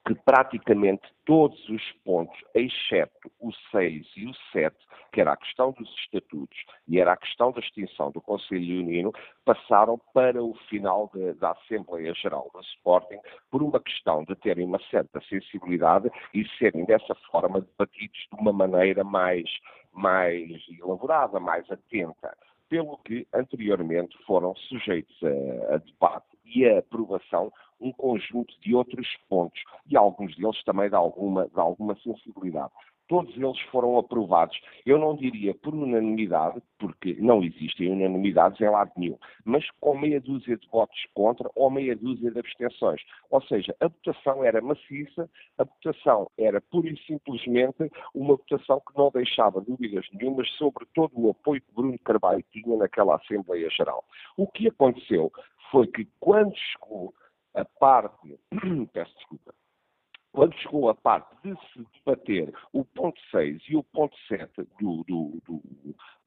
que praticamente todos os pontos, exceto o 6 e o 7, que era a questão dos estatutos e era a questão da extinção do Conselho Unino, passaram para o final de, da Assembleia Geral do Sporting por uma questão de terem uma certa sensibilidade e serem dessa forma debatidos de uma maneira mais, mais elaborada, mais atenta pelo que anteriormente foram sujeitos a, a debate e a aprovação um conjunto de outros pontos e alguns deles também de alguma, de alguma sensibilidade. Todos eles foram aprovados, eu não diria por unanimidade, porque não existem unanimidades em lado nenhum, mas com meia dúzia de votos contra ou meia dúzia de abstenções. Ou seja, a votação era maciça, a votação era pura e simplesmente uma votação que não deixava dúvidas nenhumas sobre todo o apoio que Bruno Carvalho tinha naquela Assembleia Geral. O que aconteceu foi que quando chegou a parte, peço desculpa, quando chegou a parte de se debater o ponto 6 e o ponto 7 do, do, do,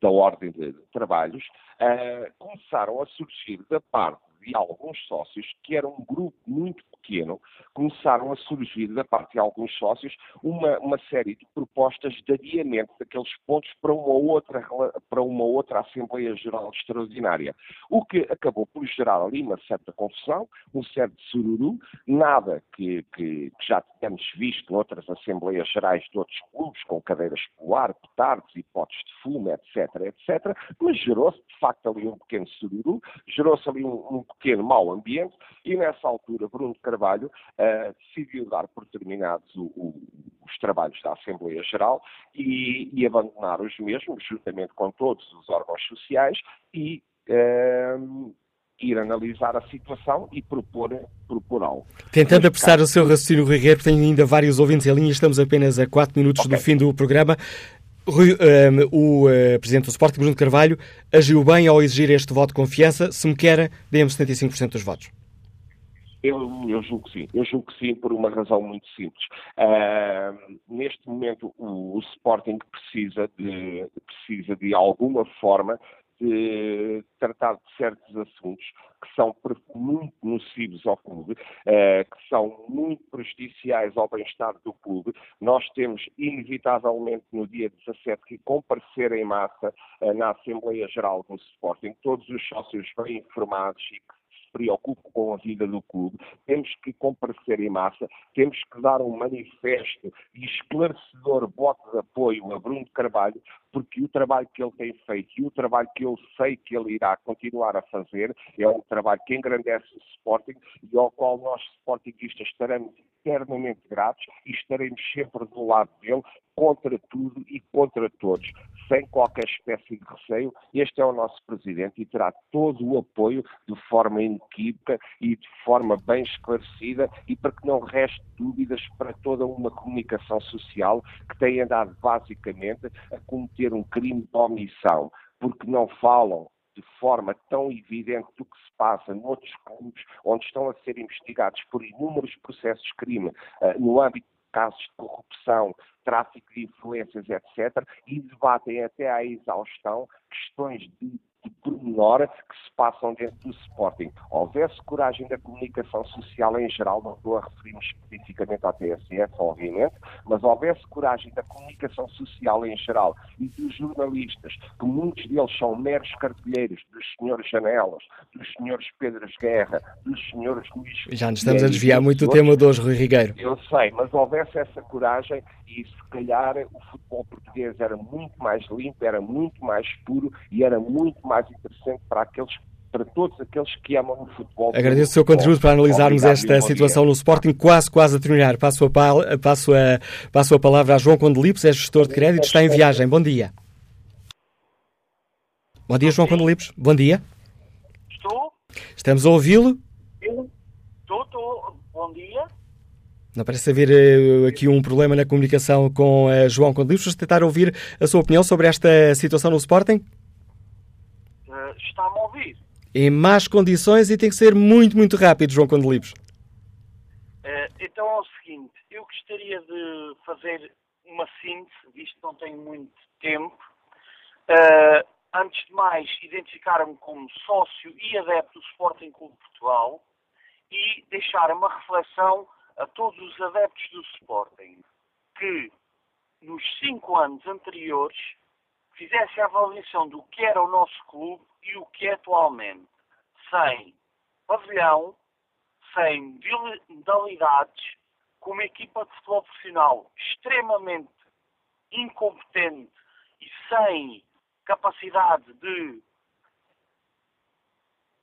da ordem de, trabalhos, uh, começaram a surgir da parte de alguns sócios, que era um grupo muito pequeno, começaram a surgir da parte de alguns sócios uma, uma série de propostas de adiamento daqueles pontos para uma outra, para uma outra Assembleia Geral Extraordinária. O que acabou por gerar ali uma certa confusão, um certo sururu, nada que, que, que já tínhamos visto noutras Assembleias Gerais de outros clubes, com cadeiras polar, petardos e potes de fumo, etc, etc, mas gerou-se de facto ali um pequeno sururu, gerou-se ali um, um pequeno mau ambiente e nessa altura Bruno Carvalho uh, decidiu dar por terminados o, o, os trabalhos da Assembleia Geral e, e, abandonar os mesmos, juntamente com todos os órgãos sociais e uh, ir analisar a situação e propor, propor algo. Tentando apressar o seu raciocínio, Rui Guerreiro, tenho ainda vários ouvintes em linha, estamos apenas a 4 minutos okay. do fim do programa. Rui, um, o uh, Presidente do Sporting, Bruno Carvalho, agiu bem ao exigir este voto de confiança. Se me quer, dê-me 75% dos votos. Eu, eu, julgo que sim. Eu julgo que sim por uma razão muito simples. Uh, neste momento, o, o, Sporting precisa de, precisa de alguma forma de tratar de certos assuntos que são muito nocivos ao clube, eh, que são muito prejudiciais ao bem-estar do clube. Nós temos, inevitavelmente, no dia 17, que comparecer em massa eh, na Assembleia Geral do Sporting, todos os sócios bem informados e que preocupe com a vida do clube, temos que comparecer em massa, temos que dar um manifesto e esclarecedor voto de apoio a Bruno Carvalho, porque o trabalho que ele tem feito e o trabalho que eu sei que ele irá continuar a fazer é um trabalho que engrandece o Sporting e ao qual nós, Sportingistas, estaremos eternamente gratos e estaremos sempre do lado dele, contra tudo e contra todos, sem qualquer espécie de receio. Este é o nosso Presidente e terá todo o apoio de forma inequívoca e de forma bem esclarecida e para que não reste dúvidas para toda uma comunicação social que tem andado basicamente a cometer um crime de omissão, porque não falam de forma tão evidente do que se passa noutros clubes, onde estão a ser investigados por inúmeros processos de crime uh, no âmbito de casos de corrupção, tráfico de influências, etc., e debatem até à exaustão questões de de pormenor que se passam dentro do Sporting. Houvesse coragem da comunicação social em geral, não estou a referir-me especificamente à TSF, obviamente, mas houvesse coragem da comunicação social em geral e dos jornalistas, que muitos deles são meros cartilheiros dos senhores Janelas, dos senhores Pedros Guerra, dos senhores Luís... Já nos estamos a desviar muito do tema de hoje, Rui Rigueiro. Eu sei, mas houvesse essa coragem e se calhar o futebol português era muito mais limpo, era muito mais puro e era muito mais interessante para aqueles para todos aqueles que amam o futebol. Agradeço o seu contributo para analisarmos esta situação no Sporting, quase, quase a terminar. Passo a, passo a, passo a palavra a João Condelipes, é gestor de crédito, está em viagem. Bom dia. Bom dia, João Condelipes. Bom dia. Estou? Estamos a ouvi-lo. Estou, estou. Bom dia. Não parece haver uh, aqui um problema na comunicação com uh, João Condelibes. Vamos tentar ouvir a sua opinião sobre esta situação no Sporting? Uh, Está-me a ouvir? Em más condições e tem que ser muito, muito rápido, João Condelibes. então é o seguinte, eu gostaria de fazer uma síntese, visto que não tenho muito tempo. antes de mais, identificar-me como sócio e adepto do Sporting Clube Portugal e deixar uma reflexão a todos os adeptos do Sporting que nos cinco anos anteriores fizessem a avaliação do que era o nosso clube e o que é atualmente. Sem pavilhão, sem modalidades, com uma equipa de futebol profissional extremamente incompetente e sem capacidade de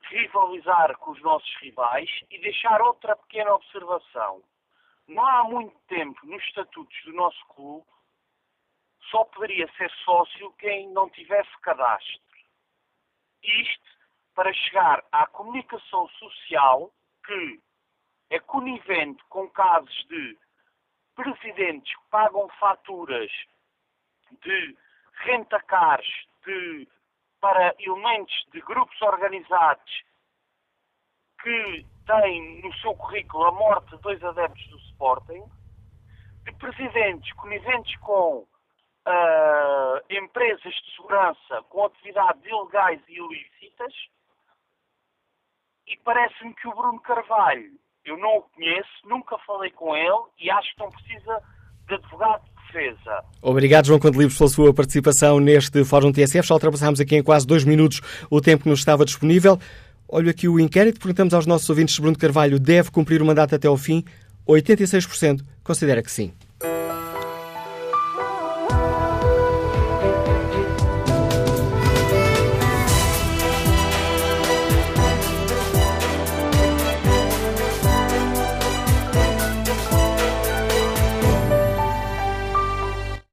rivalizar com os nossos rivais e deixar outra pequena observação. Não há muito tempo nos estatutos do nosso clube só poderia ser sócio quem não tivesse cadastro. Isto para chegar à comunicação social que é conivente com casos de presidentes que pagam faturas de rentacares de para elementos de grupos organizados que têm no seu currículo a morte de dois adeptos do Sporting, de presidentes coniventes com uh, empresas de segurança com atividades ilegais e ilícitas, e parece-me que o Bruno Carvalho, eu não o conheço, nunca falei com ele e acho que não precisa de advogado defesa. Obrigado, João Condelibos, pela sua participação neste Fórum TSF. Já ultrapassámos aqui em quase dois minutos o tempo que nos estava disponível. Olho aqui o inquérito. Perguntamos aos nossos ouvintes se Bruno Carvalho deve cumprir o mandato até ao fim. 86% considera que sim.